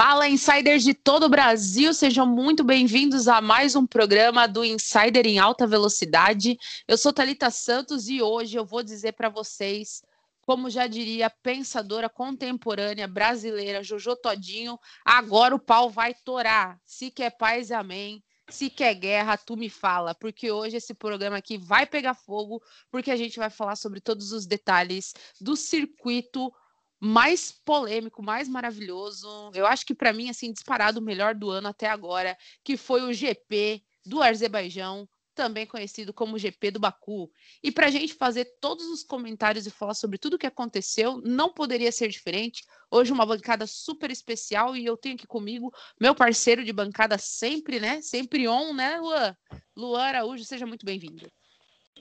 Fala, insiders de todo o Brasil, sejam muito bem-vindos a mais um programa do Insider em Alta Velocidade. Eu sou Talita Santos e hoje eu vou dizer para vocês, como já diria pensadora contemporânea brasileira Jojo Todinho, agora o pau vai torar. Se quer paz, amém. Se quer guerra, tu me fala, porque hoje esse programa aqui vai pegar fogo, porque a gente vai falar sobre todos os detalhes do circuito mais polêmico, mais maravilhoso. Eu acho que para mim assim disparado o melhor do ano até agora, que foi o GP do Azerbaijão, também conhecido como GP do Baku. E para a gente fazer todos os comentários e falar sobre tudo o que aconteceu, não poderia ser diferente. Hoje uma bancada super especial e eu tenho aqui comigo meu parceiro de bancada sempre, né? Sempre on, né, Luan? Luan Araújo, seja muito bem-vindo.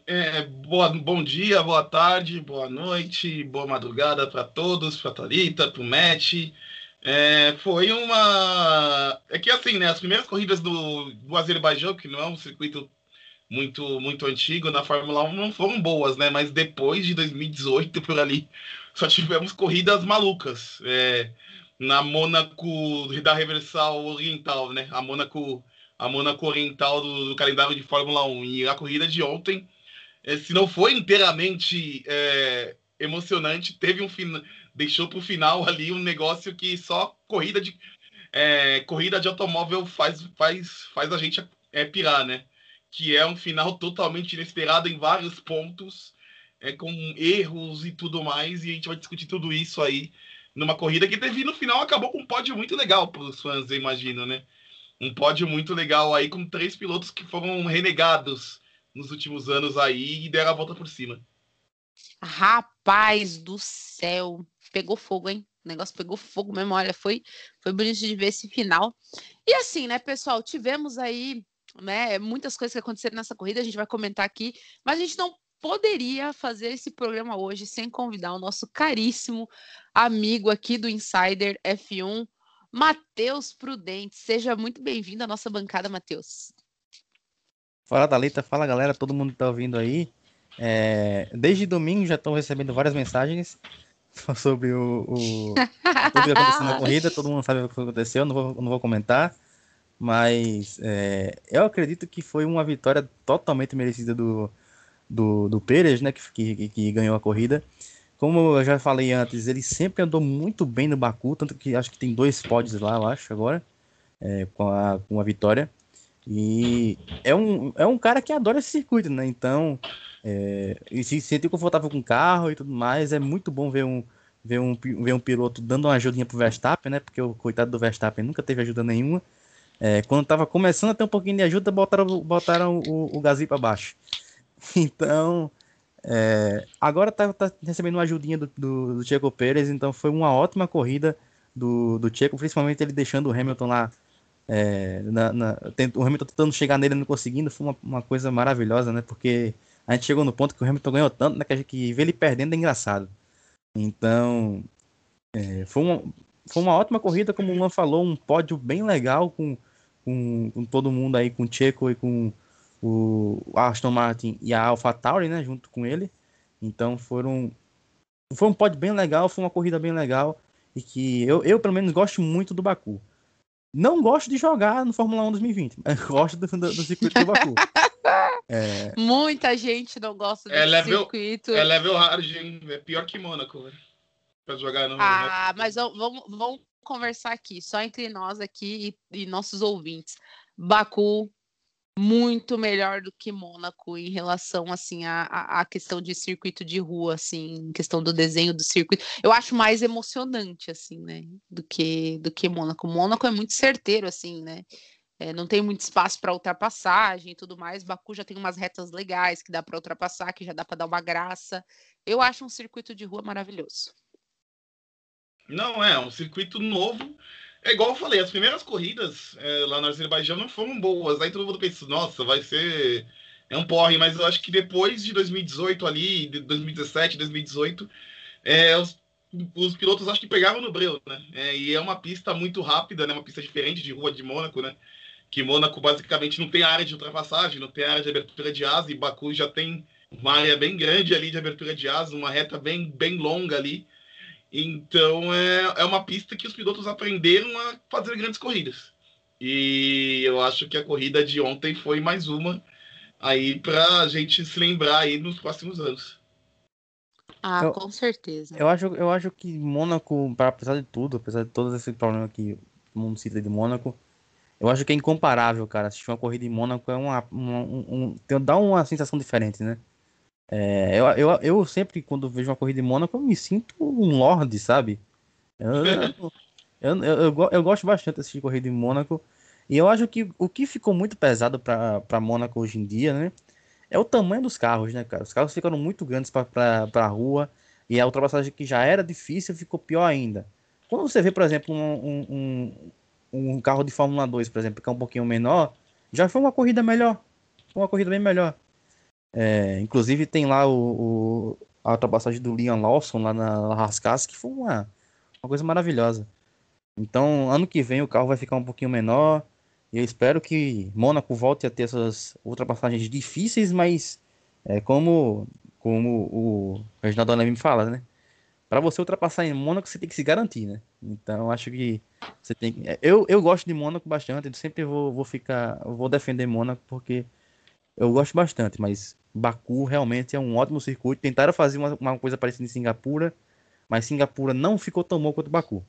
É, boa, bom dia, boa tarde, boa noite, boa madrugada para todos, para Thalita, para o Matt. É, foi uma. É que assim, né? As primeiras corridas do, do Azerbaijão, que não é um circuito muito muito antigo na Fórmula 1, não foram boas, né? Mas depois de 2018 por ali, só tivemos corridas malucas. É, na Mônaco da Reversal Oriental, né? A Mônaco, a Mônaco Oriental do, do calendário de Fórmula 1. E a corrida de ontem se não foi inteiramente é, emocionante, teve um final, deixou para o final ali um negócio que só corrida de é, corrida de automóvel faz faz faz a gente é, pirar, né? Que é um final totalmente inesperado em vários pontos, é, com erros e tudo mais, e a gente vai discutir tudo isso aí numa corrida que teve no final acabou com um pódio muito legal para os fãs, eu imagino, né? Um pódio muito legal aí com três pilotos que foram renegados nos últimos anos aí e deram a volta por cima. Rapaz do céu, pegou fogo, hein? O negócio pegou fogo mesmo. Olha, foi, foi bonito de ver esse final. E assim, né, pessoal, tivemos aí né, muitas coisas que aconteceram nessa corrida, a gente vai comentar aqui, mas a gente não poderia fazer esse programa hoje sem convidar o nosso caríssimo amigo aqui do Insider F1, Matheus Prudente. Seja muito bem-vindo à nossa bancada, Matheus. Fala Dalita, fala galera, todo mundo que tá ouvindo aí. É, desde domingo já estão recebendo várias mensagens sobre o, o tudo que aconteceu na corrida, todo mundo sabe o que aconteceu, não vou, não vou comentar, mas é, eu acredito que foi uma vitória totalmente merecida do, do, do Pérez, né, que, que, que ganhou a corrida. Como eu já falei antes, ele sempre andou muito bem no Baku, tanto que acho que tem dois pódios lá, eu acho, agora, é, com, a, com a vitória. E é um, é um cara que adora esse circuito, né? Então, é, e se sentir confortável com o carro e tudo mais, é muito bom ver um, ver um, ver um piloto dando uma ajudinha pro Verstappen, né? Porque o coitado do Verstappen nunca teve ajuda nenhuma. É, quando tava começando a ter um pouquinho de ajuda, botaram, botaram o, o Gasly para baixo. Então, é, agora tá, tá, recebendo uma ajudinha do, do, do Pérez, então foi uma ótima corrida do, do principalmente ele deixando o Hamilton lá é, na, na, o Hamilton tentando chegar nele não conseguindo, foi uma, uma, coisa maravilhosa, né? Porque a gente chegou no ponto que o Hamilton ganhou tanto, né? Que, a gente, que ver ele perdendo é engraçado. Então, é, foi, uma, foi uma ótima corrida, como o Luan falou, um pódio bem legal com, com, com todo mundo aí, com o Checo e com o Aston Martin e a AlphaTauri, né? Junto com ele. Então, foram foi um pódio bem legal, foi uma corrida bem legal e que eu, eu pelo menos gosto muito do Baku. Não gosto de jogar no Fórmula 1 2020, mas gosto do, do, do circuito do Baku. É... Muita gente não gosta é desse é level, circuito. É level hard, hein? É pior que Mônaco, velho. Pra jogar no. Ah, mas vamos, vamos conversar aqui, só entre nós aqui e, e nossos ouvintes. Baku muito melhor do que Mônaco em relação assim à, à questão de circuito de rua, assim, questão do desenho do circuito. Eu acho mais emocionante assim, né, do que do que Mônaco. Mônaco é muito certeiro assim, né? É, não tem muito espaço para ultrapassagem e tudo mais. Baku já tem umas retas legais que dá para ultrapassar, que já dá para dar uma graça. Eu acho um circuito de rua maravilhoso. Não é, um circuito novo é igual eu falei, as primeiras corridas é, lá no Azerbaijão não foram boas. Aí todo mundo pensa, nossa, vai ser. É um porre, mas eu acho que depois de 2018 ali, de 2017, 2018, é, os, os pilotos acho que pegaram no breu, né? É, e é uma pista muito rápida, né? Uma pista diferente de rua de Mônaco, né? Que Mônaco basicamente não tem área de ultrapassagem, não tem área de abertura de asa, e Baku já tem uma área bem grande ali de abertura de asa, uma reta bem, bem longa ali. Então é, é uma pista que os pilotos aprenderam a fazer grandes corridas. E eu acho que a corrida de ontem foi mais uma aí para a gente se lembrar aí nos próximos anos. Ah, eu, com certeza. Eu acho, eu acho que Mônaco, apesar de tudo, apesar de todos esses problemas que o mundo cita de Mônaco, eu acho que é incomparável, cara. Assistir uma corrida em Mônaco é uma, uma um, um, dá uma sensação diferente, né? É, eu, eu, eu sempre, quando vejo uma corrida em Mônaco, eu me sinto um lorde, sabe? Eu, eu, eu, eu, gosto bastante de assistir corrida em Mônaco. E eu acho que o que ficou muito pesado para Mônaco hoje em dia, né? É o tamanho dos carros, né, cara? Os carros ficaram muito grandes para a rua. E a ultrapassagem que já era difícil ficou pior ainda. Quando você vê, por exemplo, um, um, um carro de Fórmula 2, por exemplo, que é um pouquinho menor, já foi uma corrida melhor. Foi uma corrida bem melhor. É, inclusive tem lá o, o, a ultrapassagem do Liam Lawson lá na Rascas, que foi uma, uma coisa maravilhosa. Então, ano que vem o carro vai ficar um pouquinho menor. E eu espero que Mônaco volte a ter essas ultrapassagens difíceis, mas é, como, como o Reginaldo Aleme fala, né? Para você ultrapassar em Mônaco, você tem que se garantir, né? Então, acho que você tem que... Eu, eu gosto de Mônaco bastante, eu sempre vou, vou ficar... Vou defender Mônaco porque eu gosto bastante, mas Baku realmente é um ótimo circuito. Tentaram fazer uma, uma coisa parecida em Singapura, mas Singapura não ficou tão bom quanto Baku.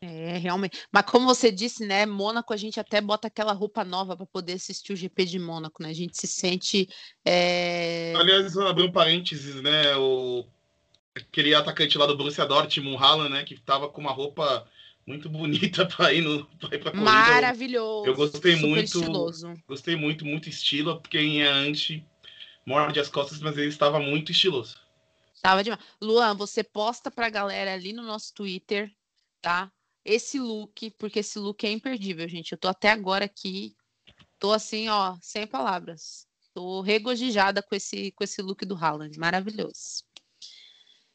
É, realmente. Mas como você disse, né, Mônaco, a gente até bota aquela roupa nova para poder assistir o GP de Mônaco, né? A gente se sente. É... Aliás, abrir um parênteses, né? O... Aquele atacante lá do Borussia Dortmund, Haaland, né? Que tava com uma roupa muito bonita para ir, no, pra ir pra corrida. Maravilhoso. Eu gostei muito. Estiloso. Gostei muito, muito estilo, porque quem é anti morde as costas, mas ele estava muito estiloso. Tava demais. Luan, você posta pra galera ali no nosso Twitter, tá? Esse look, porque esse look é imperdível, gente. Eu tô até agora aqui, tô assim, ó, sem palavras. Tô regozijada com esse, com esse look do Haaland, maravilhoso.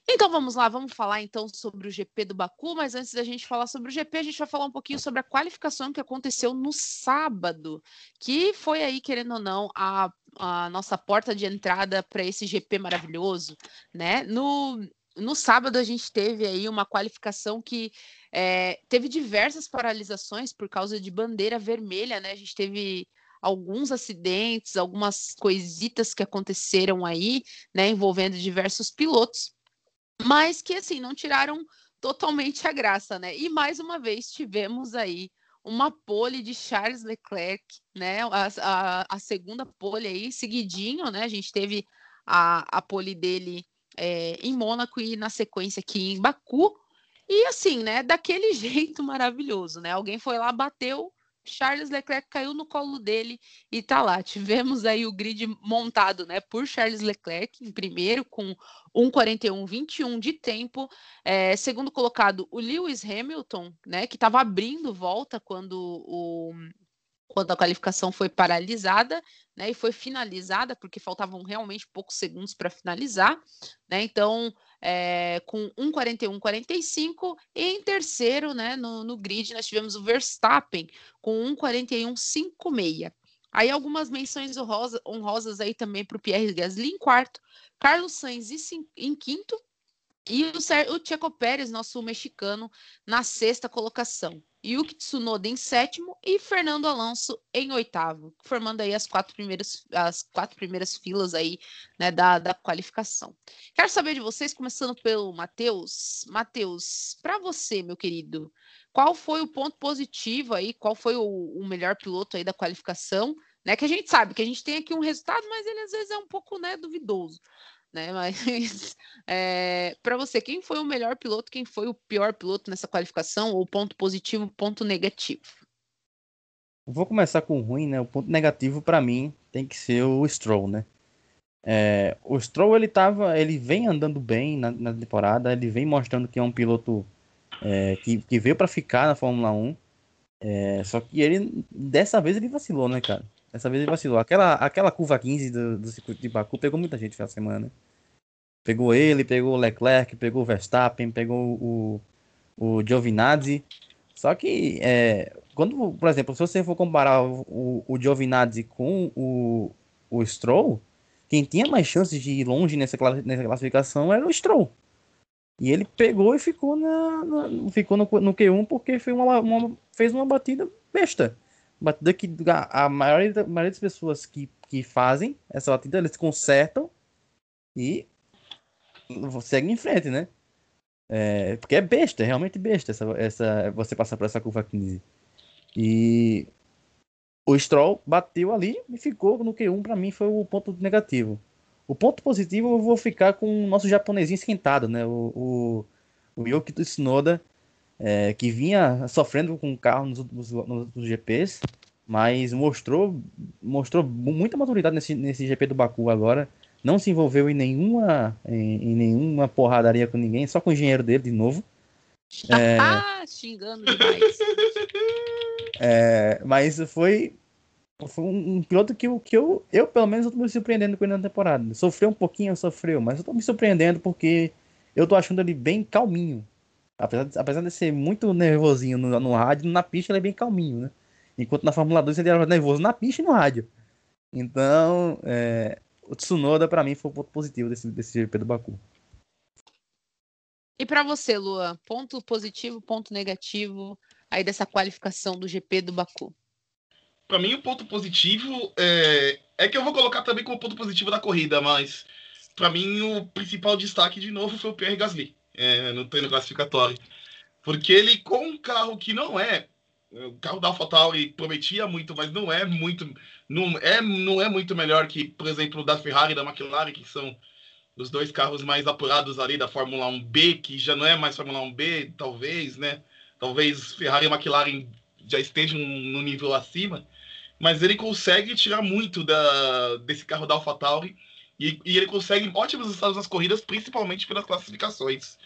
Então vamos lá, vamos falar então sobre o GP do Baku, mas antes da gente falar sobre o GP, a gente vai falar um pouquinho sobre a qualificação que aconteceu no sábado, que foi aí, querendo ou não, a, a nossa porta de entrada para esse GP maravilhoso, né? No, no sábado a gente teve aí uma qualificação que é, teve diversas paralisações por causa de bandeira vermelha, né? A gente teve alguns acidentes, algumas coisitas que aconteceram aí, né, envolvendo diversos pilotos mas que assim não tiraram totalmente a graça, né? E mais uma vez tivemos aí uma pole de Charles Leclerc, né? A, a, a segunda pole aí, seguidinho, né? A gente teve a, a pole dele é, em Mônaco e na sequência aqui em Baku. E assim, né? Daquele jeito maravilhoso, né? Alguém foi lá, bateu Charles Leclerc caiu no colo dele e tá lá. Tivemos aí o grid montado, né, por Charles Leclerc em primeiro com 1:41.21 de tempo, é, segundo colocado o Lewis Hamilton, né, que estava abrindo volta quando o quando a qualificação foi paralisada, né, e foi finalizada porque faltavam realmente poucos segundos para finalizar, né? Então é, com 1,41,45 e em terceiro, né, no, no grid nós tivemos o Verstappen com 1,41,56. Aí algumas menções honrosa, honrosas aí também para o Pierre Gasly em quarto, Carlos Sainz em quinto e o, o Checo Pérez, nosso mexicano, na sexta colocação. Yuki Tsunoda em sétimo e Fernando Alonso em oitavo, formando aí as quatro primeiras, as quatro primeiras filas aí, né, da, da qualificação. Quero saber de vocês, começando pelo Matheus. Matheus, para você, meu querido, qual foi o ponto positivo aí, qual foi o, o melhor piloto aí da qualificação? Né, que a gente sabe que a gente tem aqui um resultado, mas ele às vezes é um pouco né, duvidoso né? Mas é, para você, quem foi o melhor piloto, quem foi o pior piloto nessa qualificação, ou ponto positivo, ponto negativo? Vou começar com o ruim, né? O ponto negativo para mim tem que ser o Stroll, né? É, o Stroll ele tava, ele vem andando bem na, na temporada, ele vem mostrando que é um piloto é, que, que veio para ficar na Fórmula 1. É, só que ele dessa vez ele vacilou, né, cara? Dessa vez ele vacilou. Aquela, aquela curva 15 do, do circuito de Baku pegou muita gente essa semana. Pegou ele, pegou o Leclerc, pegou o Verstappen, pegou o, o Giovinazzi. Só que, é, quando, por exemplo, se você for comparar o, o Giovinazzi com o, o Stroll, quem tinha mais chances de ir longe nessa, nessa classificação era o Stroll. E ele pegou e ficou, na, na ficou no, no, Q1 porque foi uma, uma, fez uma batida besta. Batida que a, a maioria, a maioria das pessoas que, que fazem essa batida, eles consertam e seguem em frente, né? É, porque é besta, é realmente besta essa, essa, você passar por essa curva 15. E o Stroll bateu ali e ficou no Q1, para mim foi o ponto negativo. O ponto positivo eu vou ficar com o nosso japonesinho esquentado, né? O, o, o Yuki Tsunoda, é, que vinha sofrendo com o carro nos últimos, nos últimos GPs, mas mostrou, mostrou muita maturidade nesse, nesse GP do Baku agora. Não se envolveu em nenhuma, em, em nenhuma porradaria com ninguém, só com o engenheiro dele de novo. É... Xingando demais. É, mas foi, foi um, um, piloto que, que eu, eu, pelo menos, estou me surpreendendo com ele na temporada. Sofreu um pouquinho, sofreu, mas eu estou me surpreendendo porque eu estou achando ele bem calminho. Apesar de, apesar de ser muito nervosinho no, no rádio, na pista ele é bem calminho, né? Enquanto na Fórmula 2 ele era nervoso na pista e no rádio. Então, é, o Tsunoda, para mim, foi o ponto positivo desse, desse GP do Baku. E para você, Luan, ponto positivo, ponto negativo aí dessa qualificação do GP do Baku? Para mim, o ponto positivo é... é que eu vou colocar também como ponto positivo da corrida, mas para mim o principal destaque de novo foi o Pierre Gasly é, no treino classificatório. Porque ele, com um carro que não é o carro da AlphaTauri prometia muito, mas não é muito, não é, não é muito melhor que, por exemplo, da Ferrari e da McLaren, que são os dois carros mais apurados ali da Fórmula 1B, que já não é mais Fórmula 1B, talvez, né? Talvez Ferrari e McLaren já estejam no nível acima, mas ele consegue tirar muito da, desse carro da AlphaTauri e, e ele consegue ótimos resultados nas corridas, principalmente pelas classificações.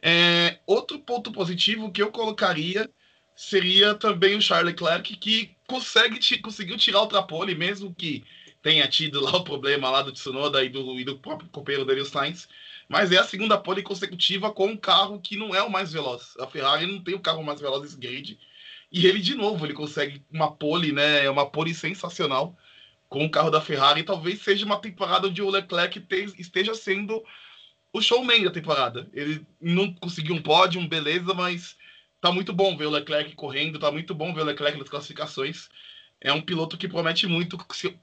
É, outro ponto positivo que eu colocaria seria também o Charles Leclerc, que consegue, conseguiu tirar o trapole, mesmo que tenha tido lá o problema lá do Tsunoda e do, e do próprio companheiro o Sainz. Mas é a segunda pole consecutiva com um carro que não é o mais veloz. A Ferrari não tem o carro mais veloz desse grid. E ele, de novo, ele consegue uma pole, né? É uma pole sensacional com o carro da Ferrari. Talvez seja uma temporada onde o Leclerc te, esteja sendo o showman da temporada. Ele não conseguiu um pódio, beleza, mas tá muito bom ver o Leclerc correndo, tá muito bom ver o Leclerc nas classificações. É um piloto que promete muito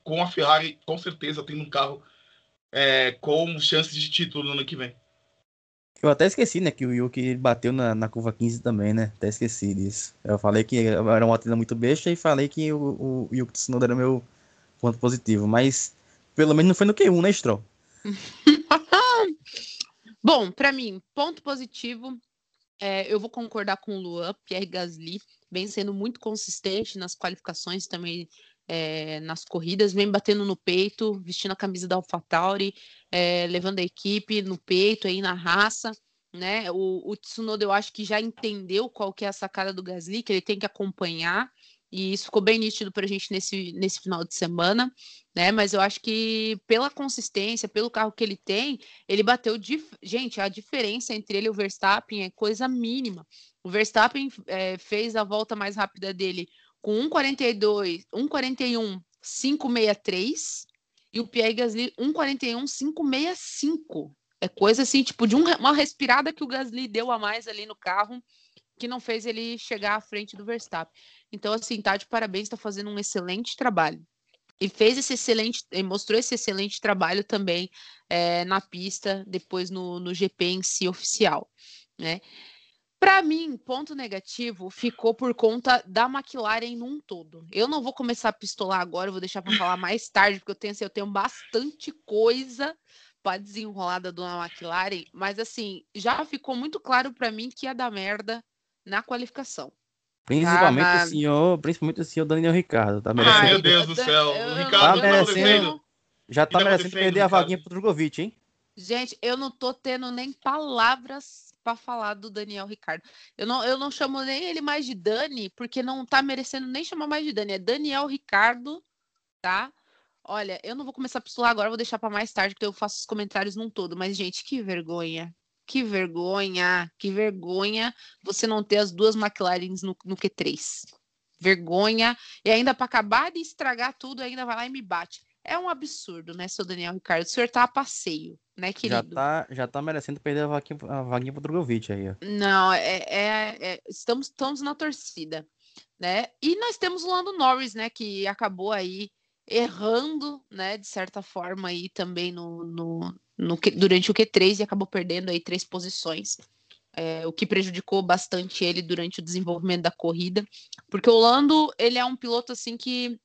com a Ferrari, com certeza, tendo um carro é, com chances de título no ano que vem. Eu até esqueci, né, que o Yuki bateu na, na curva 15 também, né? Até esqueci disso. Eu falei que era uma batida muito besta e falei que o, o Yuki Tsunoda era meu ponto positivo, mas pelo menos não foi no Q1, né, Stroll? Bom, para mim, ponto positivo, é, eu vou concordar com o Luan, Pierre Gasly, vem sendo muito consistente nas qualificações também, é, nas corridas, vem batendo no peito, vestindo a camisa da AlphaTauri, é, levando a equipe no peito aí na raça, né? O, o Tsunoda eu acho que já entendeu qual que é a sacada do Gasly, que ele tem que acompanhar, e isso ficou bem nítido para a gente nesse, nesse final de semana, né? Mas eu acho que pela consistência, pelo carro que ele tem, ele bateu. Dif... Gente, a diferença entre ele e o Verstappen é coisa mínima. O Verstappen é, fez a volta mais rápida dele com 1,42, 1,41, 563 e o Pierre Gasly 1,41, 565. É coisa assim, tipo, de um, uma respirada que o Gasly deu a mais ali no carro que não fez ele chegar à frente do Verstappen. Então, assim, tá de parabéns, está fazendo um excelente trabalho. E fez esse excelente, mostrou esse excelente trabalho também é, na pista, depois no, no GP em si oficial, né? Para mim, ponto negativo ficou por conta da McLaren num todo. Eu não vou começar a pistolar agora, vou deixar para falar mais tarde, porque eu tenho, assim, eu tenho bastante coisa para desenrolar da dona McLaren, mas assim, já ficou muito claro para mim que ia dar merda na qualificação. Principalmente ah, o senhor, principalmente o senhor Daniel Ricardo. Tá merecendo. Ai, meu Deus do céu. o Ricardo tá merecendo, já tá merecendo perder a vaguinha pro Drogovic, hein? Gente, eu não tô tendo nem palavras para falar do Daniel Ricardo. Eu não, eu não chamo nem ele mais de Dani, porque não tá merecendo nem chamar mais de Dani. É Daniel Ricardo, tá? Olha, eu não vou começar a pistolar agora, vou deixar para mais tarde, porque eu faço os comentários num todo. Mas, gente, que vergonha. Que vergonha, que vergonha você não ter as duas McLarens no, no Q3. Vergonha. E ainda para acabar de estragar tudo, ainda vai lá e me bate. é um absurdo, né, seu Daniel Ricardo? O senhor tá a passeio, né, querido? Já tá, já tá merecendo perder a vaguinha, a vaguinha pro Drogovic aí, ó. Não, é, é, é, estamos, estamos na torcida, né? E nós temos o Lando Norris, né, que acabou aí errando, né, de certa forma aí também no, no, no durante o Q3 e acabou perdendo aí três posições. É, o que prejudicou bastante ele durante o desenvolvimento da corrida, porque o Lando ele é um piloto assim que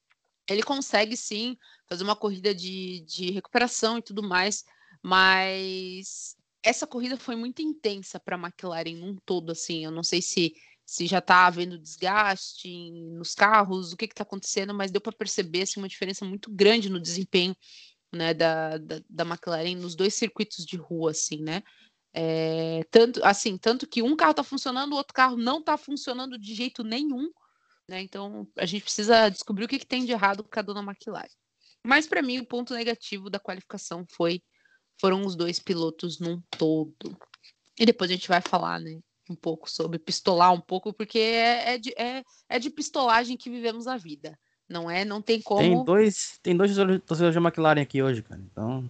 ele consegue sim fazer uma corrida de, de recuperação e tudo mais, mas essa corrida foi muito intensa para a McLaren num todo, assim. Eu não sei se, se já está havendo desgaste nos carros, o que está acontecendo, mas deu para perceber assim, uma diferença muito grande no desempenho né, da, da, da McLaren nos dois circuitos de rua, assim, né? É, tanto assim, tanto que um carro está funcionando, o outro carro não está funcionando de jeito nenhum. Né? Então a gente precisa descobrir o que, que tem de errado com a dona McLaren. Mas para mim o ponto negativo da qualificação foi foram os dois pilotos num todo. E depois a gente vai falar, né, um pouco sobre pistolar um pouco, porque é, é, de, é, é de pistolagem que vivemos a vida. Não é? Não tem como. Tem dois, tem dois torcedores da McLaren aqui hoje, cara. Então.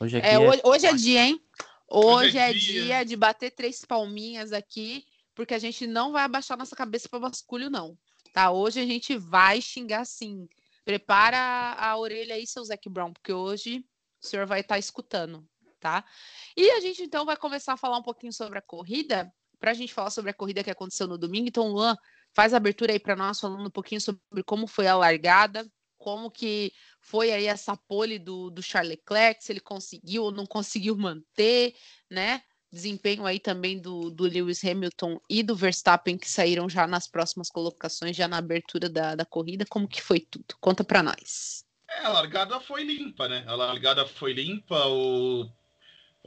Hoje, é, hoje, é... hoje é dia, hein? Hoje, hoje é, é dia. dia de bater três palminhas aqui, porque a gente não vai abaixar nossa cabeça para basculho, não tá? Hoje a gente vai xingar sim. Prepara a orelha aí, seu Zac Brown, porque hoje o senhor vai estar tá escutando, tá? E a gente então vai começar a falar um pouquinho sobre a corrida, para a gente falar sobre a corrida que aconteceu no domingo. Então, Luan, faz a abertura aí para nós, falando um pouquinho sobre como foi a largada, como que foi aí essa pole do, do Charles Leclerc, se ele conseguiu ou não conseguiu manter, né? desempenho aí também do, do Lewis Hamilton e do Verstappen, que saíram já nas próximas colocações, já na abertura da, da corrida. Como que foi tudo? Conta para nós. É, a largada foi limpa, né? A largada foi limpa. O...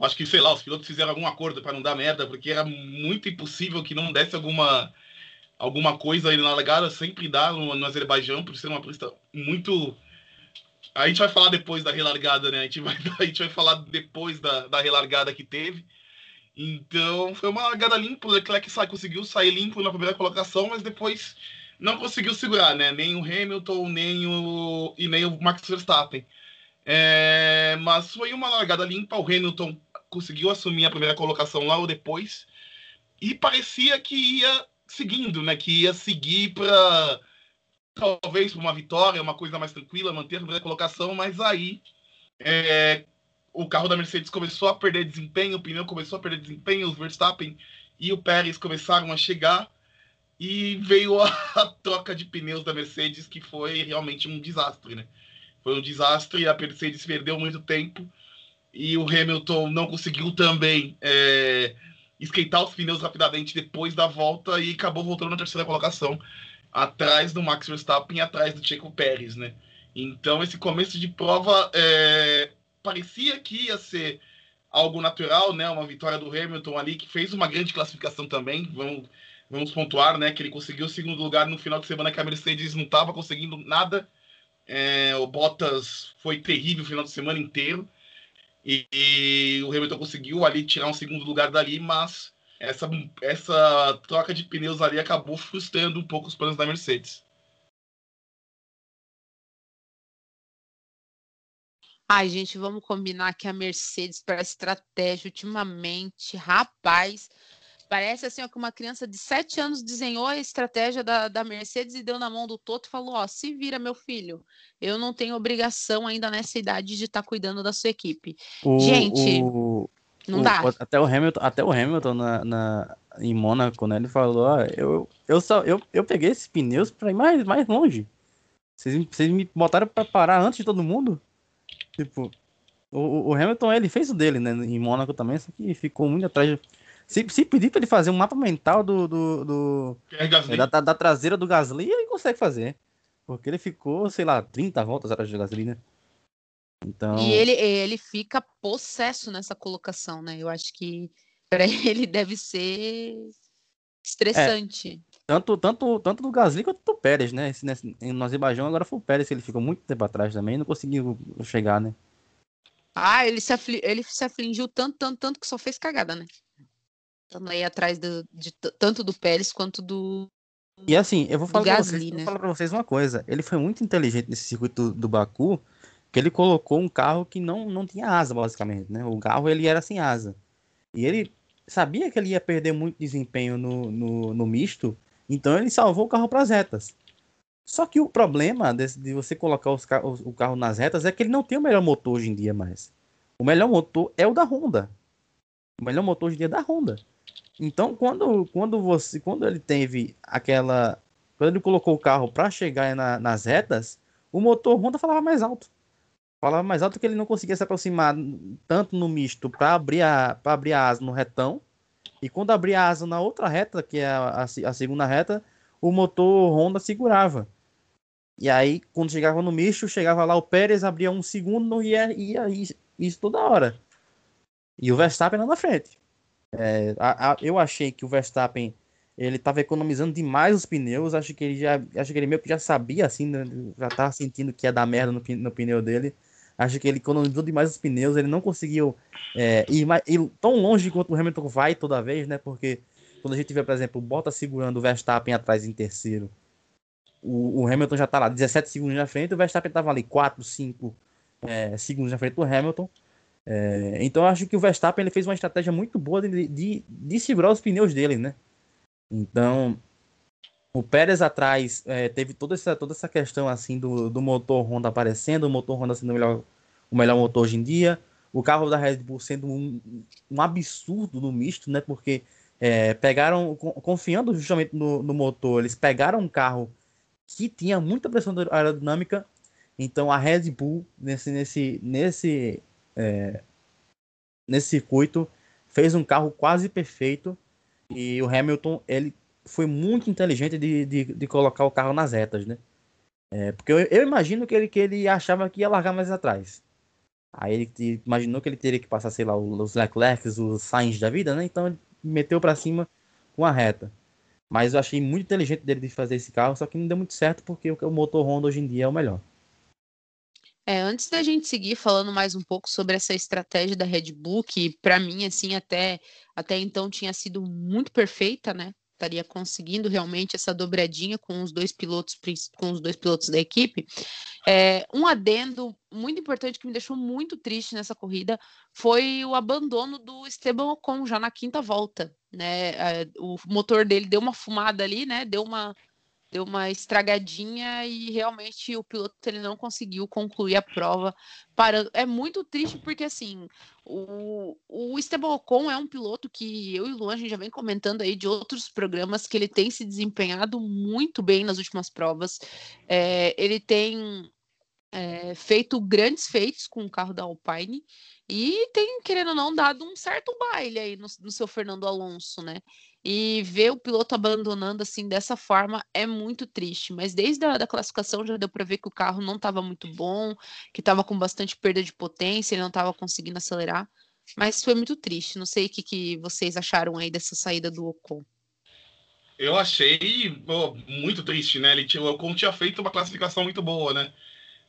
Acho que, sei lá, os pilotos fizeram algum acordo para não dar merda, porque era muito impossível que não desse alguma, alguma coisa aí na largada. Sempre dá no, no Azerbaijão, por ser uma pista muito. A gente vai falar depois da relargada, né? A gente vai, a gente vai falar depois da, da relargada que teve. Então foi uma largada limpa. O Leclerc sai, conseguiu sair limpo na primeira colocação, mas depois não conseguiu segurar, né? Nem o Hamilton, nem o e nem o Max Verstappen. É, mas foi uma largada limpa. O Hamilton conseguiu assumir a primeira colocação ou depois e parecia que ia seguindo, né? Que ia seguir para talvez uma vitória, uma coisa mais tranquila, manter a primeira colocação, mas aí é, o carro da Mercedes começou a perder desempenho, o pneu começou a perder desempenho, os Verstappen e o Pérez começaram a chegar e veio a, a, troca de pneus da Mercedes, que foi realmente um desastre, né? Foi um desastre, a Mercedes perdeu muito tempo e o Hamilton não conseguiu também é, esquentar os pneus rapidamente depois da volta e acabou voltando na terceira colocação, atrás do Max Verstappen e atrás do Checo Pérez, né? Então, esse começo de prova é, parecia que ia ser algo natural, né? Uma vitória do Hamilton ali, que fez uma grande classificação também. Vamos, vamos pontuar, né? Que ele conseguiu o segundo lugar no final de semana que a Mercedes não estava conseguindo nada. É, o Bottas foi terrível o final de semana inteiro. E, e, o Hamilton conseguiu ali tirar um segundo lugar dali, mas essa, essa troca de pneus ali acabou frustrando um pouco os planos da Mercedes. Ai, gente, vamos combinar que a Mercedes, para estratégia, ultimamente, rapaz, parece assim ó, que uma criança de 7 anos desenhou a estratégia da, da Mercedes e deu na mão do Toto e falou: Ó, se vira, meu filho, eu não tenho obrigação ainda nessa idade de estar tá cuidando da sua equipe. O, gente, o, não o, dá. Até o Hamilton, até o Hamilton na, na, em Mônaco, né? Ele falou: Ó, eu, eu, só, eu, eu peguei esses pneus para ir mais, mais longe. Vocês, vocês me botaram para parar antes de todo mundo? Tipo, o, o, Hamilton, ele fez o dele, né? Em Mônaco também, só que ficou muito atrás. De... Se, se pedir pra ele fazer um mapa mental do. do, do é da, da, da, traseira do Gasly, ele consegue fazer. Porque ele ficou, sei lá, 30 voltas atrás do Gasly, né? Então... E ele, ele fica possesso nessa colocação, né? Eu acho que para ele deve ser estressante. É, tanto, tanto, tanto do Gasly quanto do Pérez, né? Esse, nesse, no Azerbaijão agora foi o Pérez, ele ficou muito tempo atrás também e não conseguiu chegar, né? Ah, ele se, afli... ele se afligiu tanto, tanto, tanto que só fez cagada, né? Aí atrás do, de, tanto do Pérez quanto do. E assim, eu vou falar, Gasly, pra vocês, né? vou falar pra vocês uma coisa. Ele foi muito inteligente nesse circuito do, do Baku, que ele colocou um carro que não, não tinha asa, basicamente, né? O carro ele era sem asa. E ele sabia que ele ia perder muito desempenho no, no, no misto, então ele salvou o carro para as retas. Só que o problema desse, de você colocar os, o carro nas retas é que ele não tem o melhor motor hoje em dia mais. O melhor motor é o da Honda. O melhor motor hoje em dia é da Honda. Então, quando, quando você, quando ele teve aquela, quando ele colocou o carro para chegar na, nas retas, o motor Honda falava mais alto. Falava mais alto que ele não conseguia se aproximar tanto no misto para abrir a para abrir a asa no retão. E quando abria a asa na outra reta, que é a, a, a segunda reta, o motor Honda segurava. E aí, quando chegava no misto, chegava lá o Pérez, abria um segundo e ia, ia, ia isso toda hora. E o Verstappen lá na frente. É, a, a, eu achei que o Verstappen ele estava economizando demais os pneus. Acho que ele já, acho que ele meio que já sabia assim, né, já estava sentindo que ia dar merda no, no, pneu dele. Acho que ele economizou demais os pneus. Ele não conseguiu é, ir, ir, tão longe quanto o Hamilton vai toda vez, né? Porque quando a gente vê, por exemplo, o Bottas segurando o Verstappen atrás em terceiro, o, o Hamilton já está lá 17 segundos na frente, o Verstappen estava ali 4, 5 é, segundos na frente do Hamilton. É, então acho que o Verstappen ele fez uma estratégia muito boa de, de, de segurar os pneus dele, né? Então o Pérez atrás é, teve toda essa, toda essa questão assim do, do motor Honda aparecendo, o motor Honda sendo o melhor, o melhor motor hoje em dia, o carro da Red Bull sendo um, um absurdo no misto, né? Porque é, pegaram, confiando justamente no, no, motor, eles pegaram um carro que tinha muita pressão aerodinâmica, então a Red Bull nesse, nesse, nesse é, nesse circuito, fez um carro quase perfeito e o Hamilton ele foi muito inteligente de, de, de colocar o carro nas retas, né? É, porque eu, eu, imagino que ele, que ele achava que ia largar mais atrás. Aí ele imaginou que ele teria que passar, sei lá, os Leclerc, os Sainz da vida, né? Então ele meteu para cima com a reta. Mas eu achei muito inteligente dele de fazer esse carro, só que não deu muito certo porque o motor Honda hoje em dia é o melhor. É, antes da gente seguir falando mais um pouco sobre essa estratégia da Red Bull, que para mim, assim, até, até então tinha sido muito perfeita, né? Estaria conseguindo realmente essa dobradinha com os dois pilotos, com os dois pilotos da equipe. É, um adendo muito importante que me deixou muito triste nessa corrida foi o abandono do Esteban Ocon já na quinta volta, né? É, o motor dele deu uma fumada ali, né? Deu uma deu uma estragadinha e realmente o piloto ele não conseguiu concluir a prova parando. É muito triste porque assim, o, o Esteban Ocon é um piloto que eu e o Luan a gente já vem comentando aí de outros programas que ele tem se desempenhado muito bem nas últimas provas. É, ele tem é, feito grandes feitos com o carro da Alpine e tem, querendo ou não, dado um certo baile aí no, no seu Fernando Alonso, né? E ver o piloto abandonando assim dessa forma é muito triste. Mas desde a da classificação já deu para ver que o carro não estava muito bom, que estava com bastante perda de potência, ele não estava conseguindo acelerar. Mas foi muito triste. Não sei o que, que vocês acharam aí dessa saída do Ocon. Eu achei oh, muito triste, né? Ele tinha, o Ocon tinha feito uma classificação muito boa, né?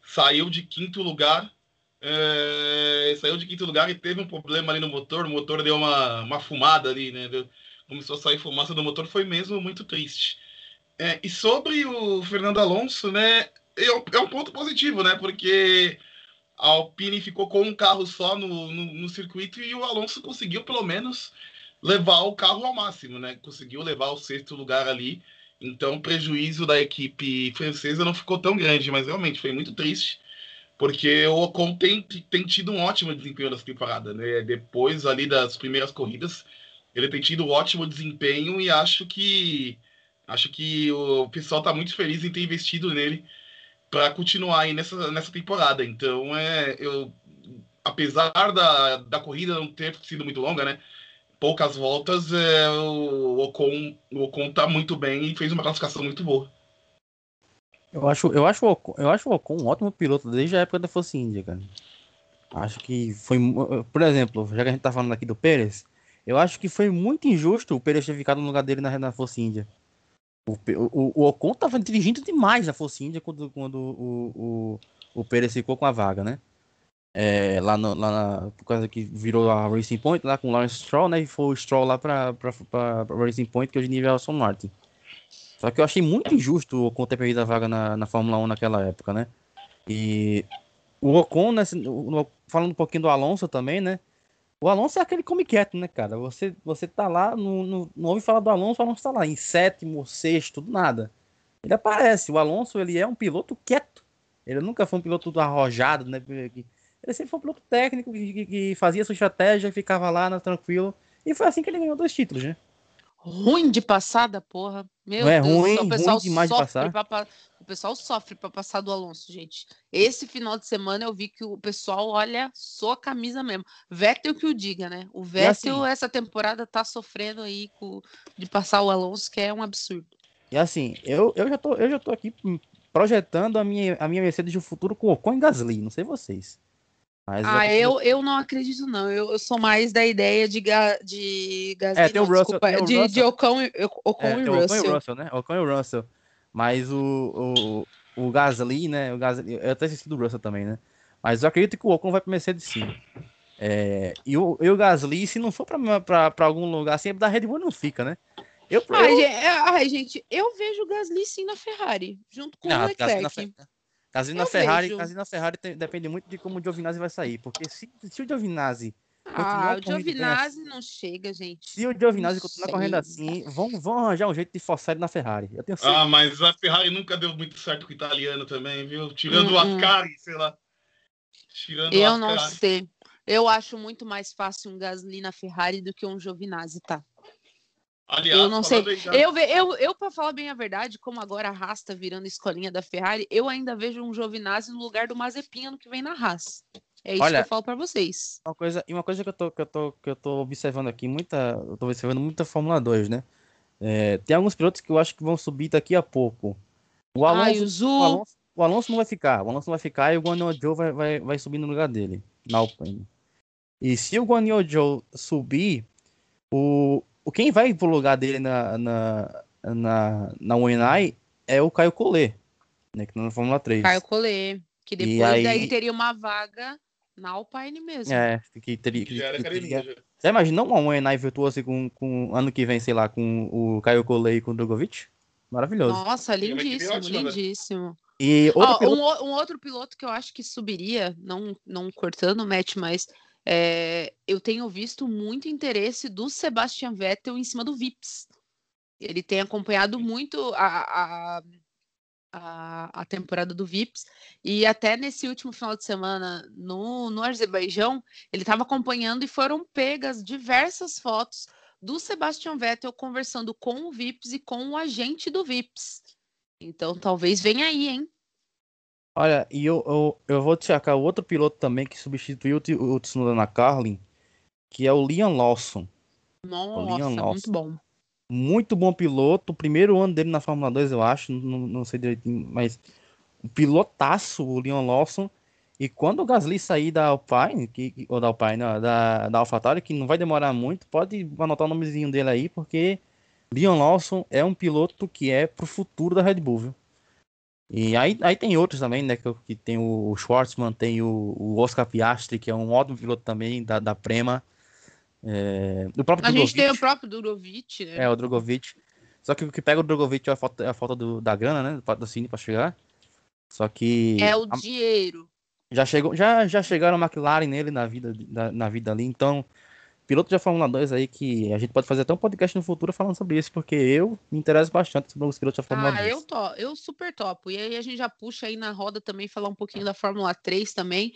Saiu de quinto lugar, é, saiu de quinto lugar e teve um problema ali no motor. O motor deu uma, uma fumada ali, né? Deu, começou a sair fumaça do motor, foi mesmo muito triste. É, e sobre o Fernando Alonso, né, é, é, um ponto positivo, né, porque a Alpine ficou com um carro só no, no, no, circuito e o Alonso conseguiu pelo menos levar o carro ao máximo, né, conseguiu levar o sexto lugar ali. Então o prejuízo da equipe francesa não ficou tão grande, mas realmente foi muito triste porque o Ocon tem, tem tido um ótimo desempenho nessa temporada, né? Depois ali das primeiras corridas, ele tem tido um ótimo desempenho e acho que acho que o pessoal está muito feliz em ter investido nele para continuar aí nessa, nessa temporada. Então, é, eu, apesar da, da corrida não ter sido muito longa, né? Poucas voltas, é, o Ocon, o Ocon tá muito bem e fez uma classificação muito boa. Eu acho, eu acho, o Ocon, eu acho o Ocon um ótimo piloto desde a época da Force India, cara. Acho que foi, por exemplo, já que a gente tá falando aqui do Pérez, eu acho que foi muito injusto o Pérez ter ficado no lugar dele na, na Força Índia. O, o, o Ocon estava dirigindo demais na Força Índia quando, quando o, o, o Pérez ficou com a vaga, né? É, lá, no, lá na, por causa que virou a Racing Point lá com o Lawrence Stroll, né? E foi o Stroll lá para Racing Point, que hoje em dia é o Aston Martin. Só que eu achei muito injusto o Ocon ter perdido a vaga na, na Fórmula 1 naquela época, né? E o Ocon, né, falando um pouquinho do Alonso também, né? O Alonso é aquele come quieto, né, cara? Você, você tá lá, não, não, não ouve falar do Alonso, o Alonso tá lá em sétimo, sexto, do nada. Ele aparece. O Alonso, ele é um piloto quieto. Ele nunca foi um piloto arrojado, né? Ele sempre foi um piloto técnico que, que fazia sua estratégia, ficava lá, né, tranquilo. E foi assim que ele ganhou dois títulos, né? ruim de passada, porra. Meu não é Deus, ruim, o pessoal ruim demais de passar. Pra, pessoal sofre para passar do Alonso, gente. Esse final de semana eu vi que o pessoal olha só a camisa mesmo. Vettel que o diga, né? O Vettel assim, essa temporada tá sofrendo aí com, de passar o Alonso, que é um absurdo. E assim, eu, eu, já, tô, eu já tô aqui projetando a minha, a minha Mercedes do futuro com Ocon e Gasly, não sei vocês. Mas ah, é eu, eu não acredito, não. Eu, eu sou mais da ideia de, ga, de Gasly. É, tem o Russell, desculpa, tem o de, Russell. de Ocon, Ocon é, e Russell. Ocon e Russell, né? Ocon e Russell. Mas o, o, o Gasly, né? O Gasly, eu até esqueci do Russell também, né? Mas eu acredito que o Ocon vai para Mercedes sim. É, e, o, e o Gasly, se não for para algum lugar assim, da Red Bull não fica, né? Eu, ai, eu... Gente, é, ai, gente, eu vejo o Gasly sim na Ferrari, junto com não, o Leclerc. Caso na Ferrari, caso na Ferrari tem, depende muito de como o Giovinazzi vai sair, porque se, se o Giovinazzi ah, o Giovinazzi não chega, gente. Se o Giovinazzi continuar correndo assim, vão, vão arranjar um jeito de forçar ele na Ferrari. Eu tenho ah, mas a Ferrari nunca deu muito certo com o italiano também, viu? Tirando hum, o Ascari, sei lá. Tirando eu não sei. Eu acho muito mais fácil um Gasly na Ferrari do que um Giovinazzi, tá? Aliás, eu não sei. Eu, eu, eu para falar bem a verdade, como agora a Haas tá virando escolinha da Ferrari, eu ainda vejo um Giovinazzi no lugar do Mazepin ano que vem na Haas. É isso Olha, que eu falo para vocês. Uma coisa, e uma coisa que eu tô, que eu tô, que eu tô observando aqui, muita, eu tô observando muita Fórmula 2, né? É, tem alguns pilotos que eu acho que vão subir daqui a pouco. O Alonso, o, o, Alonso, o Alonso não vai ficar. O Alonso não vai ficar e o Guanyu Joe vai, vai, vai subir no lugar dele, na Alpine. E se o Guanyu Joe subir, o, o quem vai pro lugar dele na, na, na, na UNI é o Caio Collet, né? Que tá na Fórmula 3. Caio Collet, que depois aí... aí... teria uma vaga na Alpine mesmo. É, que teria. Que, já era academia, já. Você imagina uma UNI virtuosa com, com ano que vem, sei lá, com o Caio Collet e com o Drogovic? Maravilhoso. Nossa, lindíssimo, ótimo, né? lindíssimo. E outro oh, piloto... um, um, outro piloto que eu acho que subiria, não, não cortando o match, mas é, eu tenho visto muito interesse do Sebastian Vettel em cima do Vips. Ele tem acompanhado muito a, a, a, a, temporada do Vips e até nesse último final de semana no, no Azerbaijão ele estava acompanhando e foram pegas diversas fotos do Sebastian Vettel conversando com o Vips e com o agente do Vips. Então talvez venha aí, hein? Olha, e eu, eu, eu vou destacar o outro piloto também que substituiu o, o Tsunoda na Carlin, que é o Liam Lawson. Nossa, Liam Lawson. muito bom. Muito bom piloto. O primeiro ano dele na Fórmula 2, eu acho. Não, não sei direitinho, mas pilotaço, o Leon Lawson. E quando o Gasly sair da Alpine, que, ou da Alpine, não, da, da AlphaTauri, que não vai demorar muito, pode anotar o nomezinho dele aí, porque Leon Lawson é um piloto que é pro futuro da Red Bull, viu? E aí, aí tem outros também, né? Que, que tem o Schwartzman, tem o, o, Oscar Piastri, que é um ótimo piloto também da, da Prema. É, o próprio a gente tem o próprio Drogovic, né? É, o Drogovic. Só que o que pega o Drogovic é a falta, é a falta do, da grana, né? Do patrocínio para chegar. Só que. É o a, dinheiro. Já, chegou, já, já chegaram a McLaren nele na vida, na, na vida ali, então piloto de Fórmula 2 aí que a gente pode fazer até um podcast no futuro falando sobre isso, porque eu me interesso bastante sobre os pilotos de Fórmula ah, 2. Eu, to, eu super topo. E aí a gente já puxa aí na roda também falar um pouquinho da Fórmula 3 também,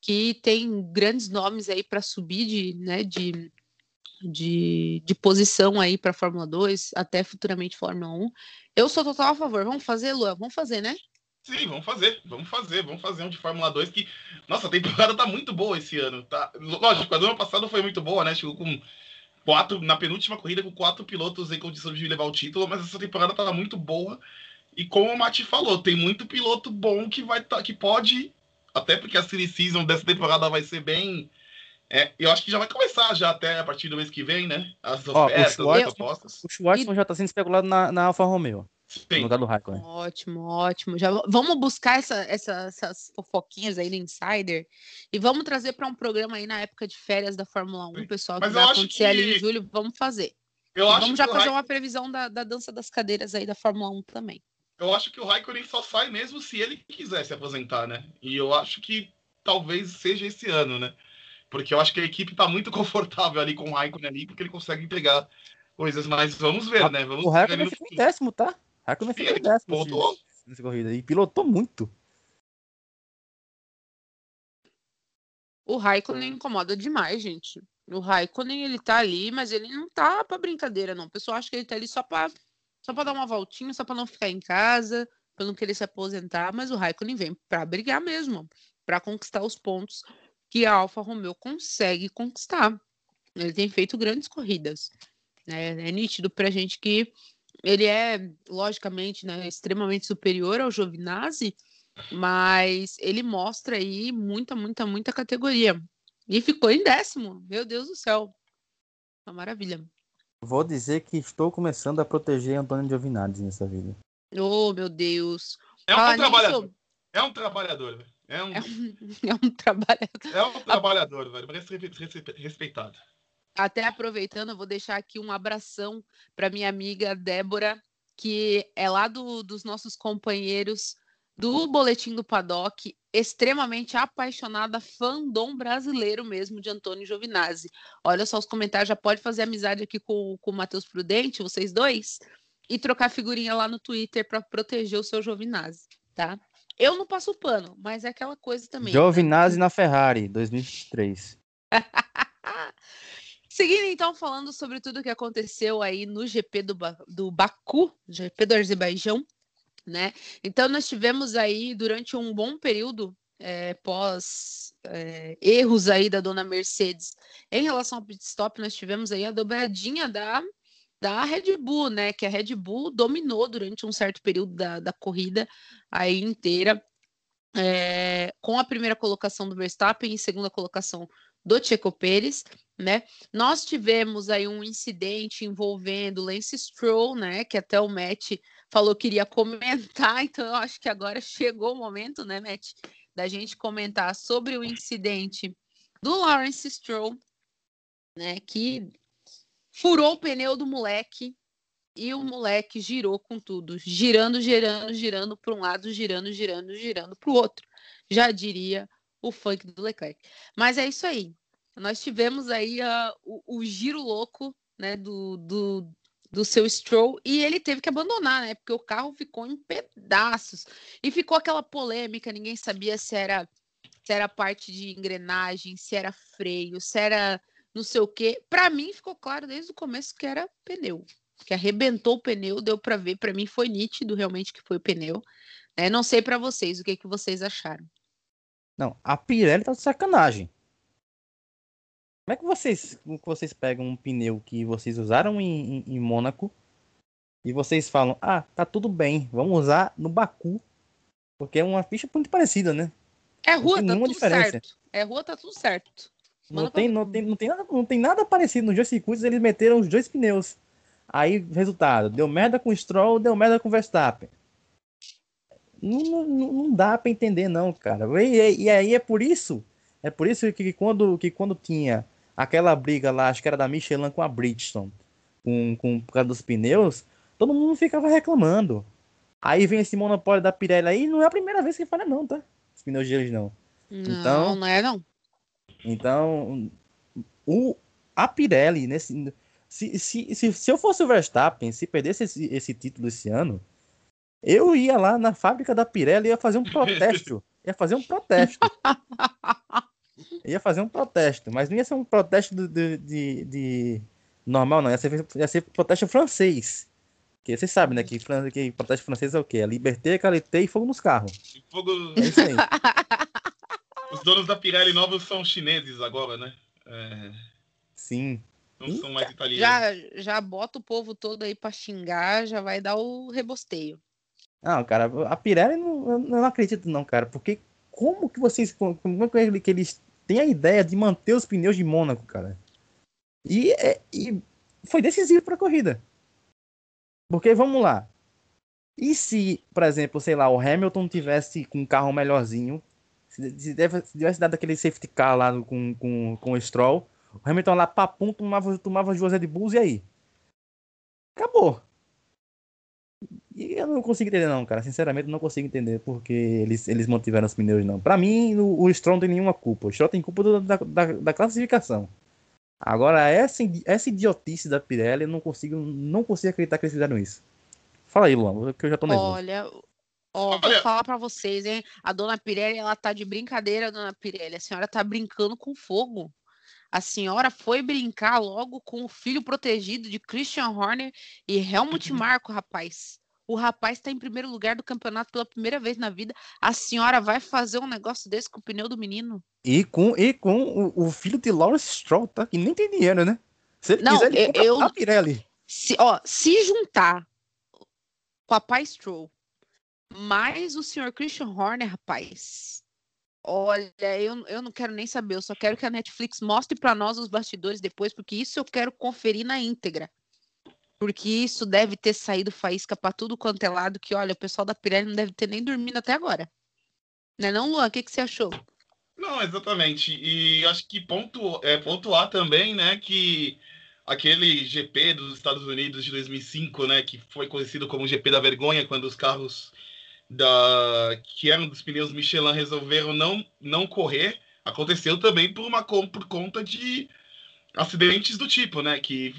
que tem grandes nomes aí para subir de, né, de, de, de posição aí para Fórmula 2, até futuramente Fórmula 1. Eu sou total a favor. Vamos fazer, Luan? Vamos fazer, né? Sim, vamos fazer, vamos fazer, vamos fazer um de Fórmula 2 que, nossa, a temporada tá muito boa esse ano, tá? Lógico, a do ano passado foi muito boa, né? Chegou com quatro, na penúltima corrida, com quatro pilotos em condições de levar o título, mas essa temporada tá muito boa. E como o Mati falou, tem muito piloto bom que vai tá, que pode, até porque a Silly Season dessa temporada vai ser bem. É, eu acho que já vai começar já até a partir do mês que vem, né? As ofertas, Ó, as propostas. O Schwartzman já tá sendo especulado na, na Alfa Romeo. Sim. No lugar do Raikkonen. Ótimo, ótimo. Já vamos buscar essa, essa, essas fofoquinhas aí no Insider e vamos trazer para um programa aí na época de férias da Fórmula 1, pessoal, que Mas vai acontecer que... ali em julho. Vamos fazer. Eu acho vamos já fazer Raik... uma previsão da, da dança das cadeiras aí da Fórmula 1 também. Eu acho que o Raikkonen só sai mesmo se ele quiser se aposentar, né? E eu acho que talvez seja esse ano, né? Porque eu acho que a equipe está muito confortável ali com o Raikkonen ali, porque ele consegue entregar coisas, mas vamos ver, né? Vamos o Raikkonen ficou em décimo, tá? Raikkonen ficou em décimo nessa corrida e pilotou muito. O Raikkonen incomoda demais, gente. O Raikkonen, ele tá ali, mas ele não tá pra brincadeira, não. O pessoal acha que ele tá ali só pra, só pra dar uma voltinha, só pra não ficar em casa, pra não querer se aposentar, mas o Raikkonen vem pra brigar mesmo, pra conquistar os pontos que a Alfa Romeo consegue conquistar. Ele tem feito grandes corridas. Né? É nítido pra gente que ele é, logicamente, né, extremamente superior ao Giovinazzi, mas ele mostra aí muita, muita, muita categoria. E ficou em décimo. Meu Deus do céu. Uma maravilha. Vou dizer que estou começando a proteger Antônio Giovinazzi nessa vida. Oh, meu Deus. É um, trabalhador. É um trabalhador. É um, é um, é um trabalhador. É um trabalhador, velho. Respeitado. Até aproveitando, eu vou deixar aqui um abração para minha amiga Débora, que é lá do, dos nossos companheiros do Boletim do Paddock, extremamente apaixonada, fandom brasileiro mesmo de Antônio Giovinazzi. Olha só os comentários, já pode fazer amizade aqui com, com o Matheus Prudente, vocês dois, e trocar figurinha lá no Twitter para proteger o seu Giovinazzi, tá? Eu não passo pano, mas é aquela coisa também. Giovinazzi né? na Ferrari, 2023. Seguindo então falando sobre tudo o que aconteceu aí no GP do, ba do Baku, GP do Azerbaijão, né? Então nós tivemos aí durante um bom período é, pós é, erros aí da dona Mercedes em relação ao pit stop, nós tivemos aí a dobradinha da da Red Bull, né? Que a Red Bull dominou durante um certo período da, da corrida aí inteira, é, com a primeira colocação do Verstappen e segunda colocação do Checo Pérez, né? Nós tivemos aí um incidente envolvendo Lance Stroll, né? Que até o Matt falou que iria comentar, então eu acho que agora chegou o momento, né, Matt, da gente comentar sobre o incidente do Lawrence Stroll, né? Que furou o pneu do moleque e o moleque girou com tudo, girando, girando, girando para um lado, girando, girando, girando para o outro. Já diria o funk do Leclerc. Mas é isso aí. Nós tivemos aí uh, o, o, giro louco né, do, do, do seu Stroll e ele teve que abandonar, né? Porque o carro ficou em pedaços e ficou aquela polêmica, ninguém sabia se era se era parte de engrenagem, se era freio, se era não sei o quê. Para mim ficou claro desde o começo que era pneu, que arrebentou o pneu, deu para ver, para mim foi nítido realmente que foi o pneu. Né? Não sei para vocês o que que vocês acharam. Não, a Pirelli tá de sacanagem. Como é que vocês, que vocês pegam um pneu que vocês usaram em, em, em Mônaco e vocês falam, ah, tá tudo bem, vamos usar no Baku, porque é uma ficha muito parecida, né? É rua, tá tudo diferença. certo. É rua, tá tudo certo. Não tem, não, tem, não, tem nada, não tem nada parecido nos dois circuitos, eles meteram os dois pneus. Aí, resultado, deu merda com o Stroll, deu merda com o Verstappen. Não, não, não dá para entender, não, cara. E, e, aí é por isso, é por isso que, que, quando, que quando tinha aquela briga lá, acho que era da Michelin com a Bridgestone, com, com, por causa dos pneus, todo mundo ficava reclamando. Aí vem esse monopólio da Pirelli aí, não é a primeira vez que fala não, tá? Os pneus de eles não. Não, então, não é não. Então, o, a Pirelli, nesse, se, se, se, se eu fosse o Verstappen, se perdesse esse, esse título esse ano, eu ia lá na fábrica da Pirelli e ia fazer um protesto. ia fazer um protesto. ia fazer um protesto, mas não ia ser um protesto de, de, de normal, não. Ia ser, ia ser protesto francês. Que vocês sabem, né? Que, que protesto francês é o quê? É liberté, calité e fogo nos carros. Fogo... É isso aí. Os donos da Pirelli novos são chineses agora, né? É... Sim. Não são mais italianos. Já, já bota o povo todo aí pra xingar, já vai dar o rebosteio. Não, cara, a Pirelli não, eu não acredito não, cara, porque como que vocês, como é que eles têm a ideia de manter os pneus de Mônaco, cara? E, é, e foi decisivo para a corrida. Porque vamos lá. E se, por exemplo, sei lá, o Hamilton tivesse com um carro melhorzinho, se, se, se tivesse dado aquele safety car lá com, com, com o Stroll, o Hamilton lá papum tomava, tomava duas Red Bulls e aí? Acabou. E eu não consigo entender, não, cara. Sinceramente, não consigo entender porque eles, eles mantiveram os pneus, não. Pra mim, o, o Stroll não tem nenhuma culpa. O Stroll tem culpa do, da, da, da, classificação. Agora, essa, essa idiotice da Pirelli, eu não consigo, não consigo acreditar que eles fizeram isso. Fala aí, Luan, que eu já tô nervoso. Olha, ó, vou falar pra vocês, hein? A dona Pirelli, ela tá de brincadeira, dona Pirelli. A senhora tá brincando com fogo. A senhora foi brincar logo com o filho protegido de Christian Horner e Helmut Marko, rapaz. O rapaz está em primeiro lugar do campeonato pela primeira vez na vida. A senhora vai fazer um negócio desse com o pneu do menino? E com, e com o, o filho de Lawrence Stroll, tá? Que nem tem dinheiro, né? Se ele Não, quiser, ele eu, a Pirelli. Se, ó, se juntar o papai Stroll mais o senhor Christian Horner, rapaz. Olha, eu, eu não quero nem saber, eu só quero que a Netflix mostre para nós os bastidores depois, porque isso eu quero conferir na íntegra porque isso deve ter saído faísca para tudo quanto é lado, que olha, o pessoal da Pirelli não deve ter nem dormido até agora. Não é não, Luan? O que, que você achou? Não, exatamente. E acho que ponto, é, pontuar também, né, que aquele GP dos Estados Unidos de 2005, né, que foi conhecido como GP da vergonha, quando os carros da que eram dos pneus Michelin resolveram não, não correr, aconteceu também por uma por conta de acidentes do tipo, né? Que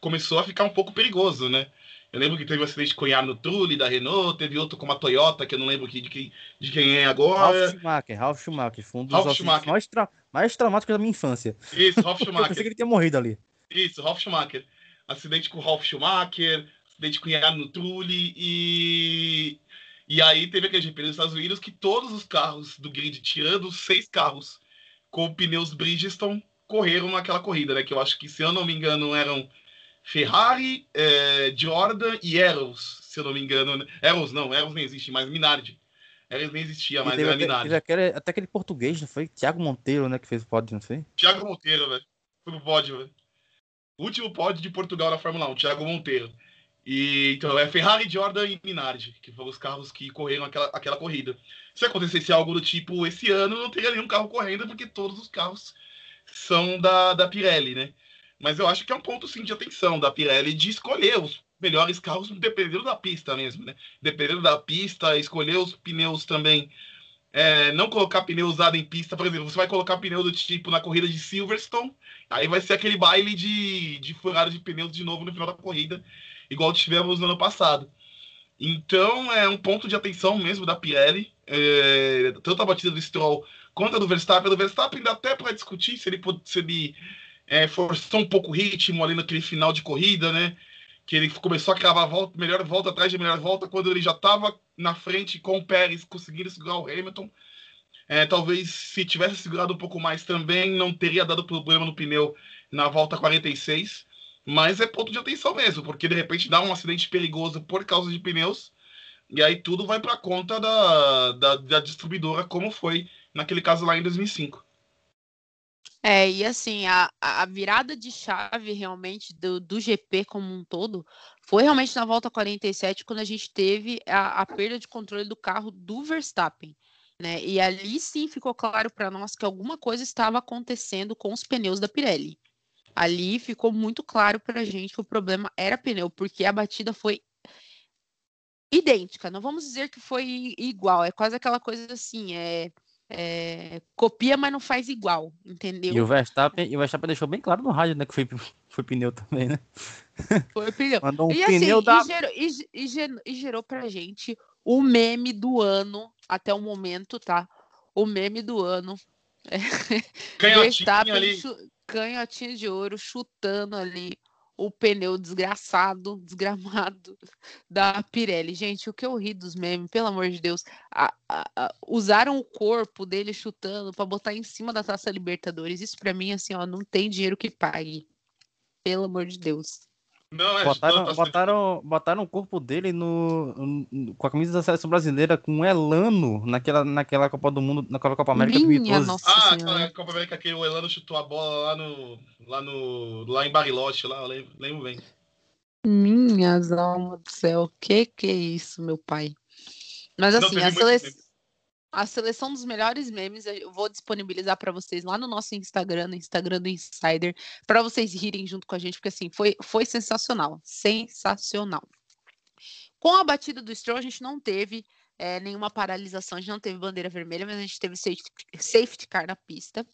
começou a ficar um pouco perigoso, né? Eu lembro que teve um acidente com o no Trulli da Renault, teve outro com a Toyota, que eu não lembro de, quem, de quem é agora. Ralf Schumacher, Ralf Schumacher, foi um dos Schumacher. Mais, tra mais traumáticos da minha infância. Isso, Ralf Schumacher. eu pensei que ele tinha morrido ali. Isso, Ralf Schumacher. Acidente com o Ralf Schumacher, acidente com o no Trulli e... E aí teve aquele GP dos Estados Unidos que todos os carros do grid, tirando os seis carros com pneus Bridgestone, correram naquela corrida, né? Que eu acho que, se eu não me engano, eram Ferrari, é, Jordan e Eros, se eu não me engano. Eros não, Eros nem existe mais, Minardi. Eros nem existia mais, era Minardi. Aquele, até aquele português, não foi? Thiago Monteiro, né, que fez o pódio, não foi? Thiago Monteiro, velho. Foi o pódio, velho. Último pódio de Portugal na Fórmula 1, Thiago Monteiro. E, então, é Ferrari, Jordan e Minardi, que foram os carros que correram aquela, aquela corrida. Se acontecesse algo do tipo esse ano, não teria nenhum carro correndo, porque todos os carros são da, da Pirelli, né? Mas eu acho que é um ponto sim de atenção da Pirelli de escolher os melhores carros dependendo da pista mesmo, né? Dependendo da pista, escolher os pneus também. É, não colocar pneu usado em pista, por exemplo, você vai colocar pneu do tipo na corrida de Silverstone, aí vai ser aquele baile de, de furada de pneus de novo no final da corrida, igual tivemos no ano passado. Então é um ponto de atenção mesmo da Pirelli, é, tanto a batida do Stroll quanto a do Verstappen. Do Verstappen dá até para discutir se ele, se ele é, forçou um pouco o ritmo ali naquele final de corrida, né? Que ele começou a cravar volta, melhor volta atrás de melhor volta, quando ele já estava na frente com o Pérez, conseguindo segurar o Hamilton. É, talvez se tivesse segurado um pouco mais também, não teria dado problema no pneu na volta 46. Mas é ponto de atenção mesmo, porque de repente dá um acidente perigoso por causa de pneus, e aí tudo vai para conta da, da, da distribuidora, como foi naquele caso lá em 2005. É, e assim, a, a virada de chave realmente do, do GP como um todo foi realmente na volta 47, quando a gente teve a, a perda de controle do carro do Verstappen. Né? E ali sim ficou claro para nós que alguma coisa estava acontecendo com os pneus da Pirelli. Ali ficou muito claro para a gente que o problema era pneu, porque a batida foi idêntica. Não vamos dizer que foi igual, é quase aquela coisa assim, é é, copia, mas não faz igual, entendeu? E o Verstappen, e o Verstappen deixou bem claro no rádio, né? Que foi, foi pneu também, né? Foi pneu. Mandou um e, assim, pneu assim, da... e, gerou, e, e, gerou, e gerou pra gente o meme do ano até o momento, tá? O meme do ano. Canhotinho ali. Canhotinho de ouro chutando ali o pneu desgraçado, desgramado da Pirelli. Gente, o que eu ri dos memes, pelo amor de Deus. A, a, a, usaram o corpo dele chutando para botar em cima da taça Libertadores. Isso para mim, assim, ó, não tem dinheiro que pague. Pelo amor de Deus. Não, é botaram, tá botaram, botaram o corpo dele no, no, com a camisa da seleção brasileira com um Elano naquela, naquela Copa do Mundo, naquela Copa América Minha 2012. Nossa ah, aquela Copa América que o Elano chutou a bola lá no lá no lá em Bariloche, lá, lembro, lembro bem. Minhas almas do céu, que que é isso, meu pai? Mas assim, Não, a seleção a seleção dos melhores memes eu vou disponibilizar para vocês lá no nosso Instagram, no Instagram do Insider, para vocês rirem junto com a gente, porque assim, foi, foi sensacional. Sensacional. Com a batida do Stroll, a gente não teve é, nenhuma paralisação, a gente não teve bandeira vermelha, mas a gente teve safety, safety car na pista,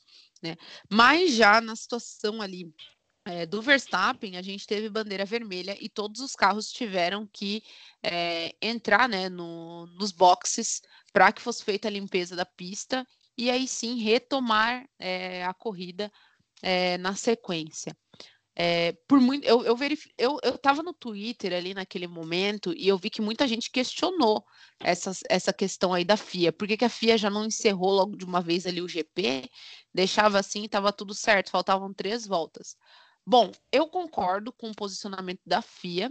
né? Mas já na situação ali é, do Verstappen, a gente teve bandeira vermelha e todos os carros tiveram que é, entrar né, no, nos boxes para que fosse feita a limpeza da pista e aí sim retomar é, a corrida na sequência. Por muito, eu, eu, eu, eu tava no Twitter ali naquele momento e eu vi que muita gente questionou essa, essa questão aí da FIA. Por que, que a FIA já não encerrou logo de uma vez ali o GP, deixava assim estava tudo certo, faltavam três voltas. Bom, eu concordo com o posicionamento da FIA.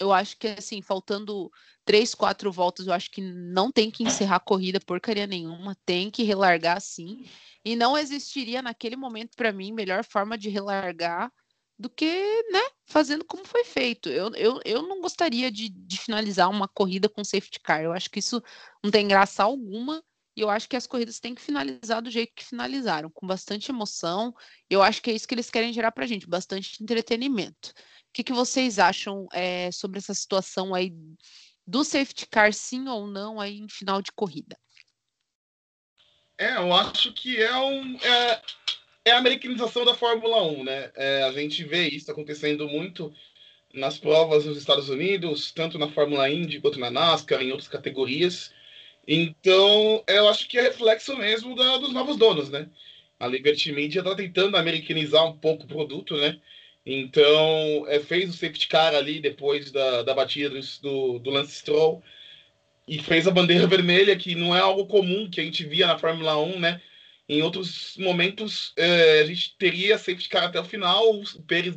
Eu acho que, assim, faltando três, quatro voltas, eu acho que não tem que encerrar a corrida porcaria nenhuma, tem que relargar sim. E não existiria naquele momento, para mim, melhor forma de relargar do que, né, fazendo como foi feito. Eu, eu, eu não gostaria de, de finalizar uma corrida com safety car. Eu acho que isso não tem graça alguma. E eu acho que as corridas têm que finalizar do jeito que finalizaram, com bastante emoção. Eu acho que é isso que eles querem gerar para a gente, bastante entretenimento. O que, que vocês acham é, sobre essa situação aí do safety car, sim ou não, aí em final de corrida? É, eu acho que é um. É é a americanização da Fórmula 1, né? É, a gente vê isso acontecendo muito nas provas nos Estados Unidos, tanto na Fórmula Indy quanto na NASCAR, em outras categorias. Então, eu acho que é reflexo mesmo da, dos novos donos, né? A Liberty Media está tentando americanizar um pouco o produto, né? Então, é, fez o safety car ali depois da, da batida do, do Lance Stroll e fez a bandeira vermelha, que não é algo comum que a gente via na Fórmula 1, né? Em outros momentos, é, a gente teria safety car até o final, o Pérez,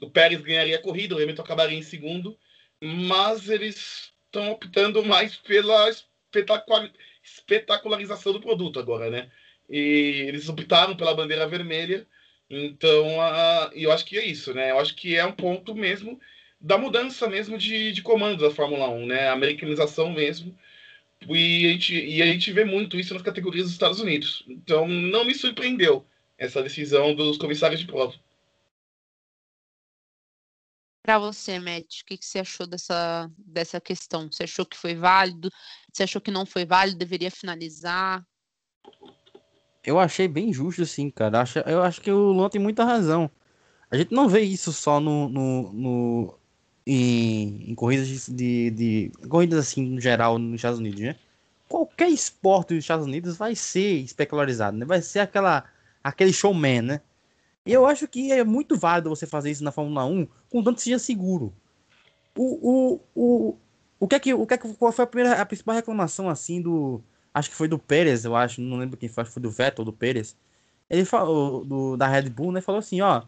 o Pérez ganharia a corrida, o Hamilton acabaria em segundo, mas eles estão optando mais pela espetacularização do produto agora, né? E eles optaram pela bandeira vermelha, então a, eu acho que é isso, né? Eu acho que é um ponto mesmo da mudança mesmo de, de comando da Fórmula 1, né? A americanização mesmo e a, gente, e a gente vê muito isso nas categorias dos Estados Unidos. Então, não me surpreendeu essa decisão dos comissários de prova. Para você, Matt, o que, que você achou dessa, dessa questão? Você achou que foi válido? Você achou que não foi válido? Deveria finalizar? Eu achei bem justo, assim, cara. Eu acho que o Luan tem muita razão. A gente não vê isso só no, no, no em, em corridas de, de, corridas assim no geral nos Estados Unidos, né? Qualquer esporte dos Estados Unidos vai ser especularizado, né? Vai ser aquela aquele showman, né? E eu acho que é muito válido você fazer isso na Fórmula 1, contanto que seja seguro. O, o, o, o que é que, o que, é que qual foi a primeira a principal reclamação assim do acho que foi do Pérez, eu acho, não lembro quem foi, acho que foi do Vettel, do Pérez. Ele falou do, da Red Bull, né? Falou assim, ó,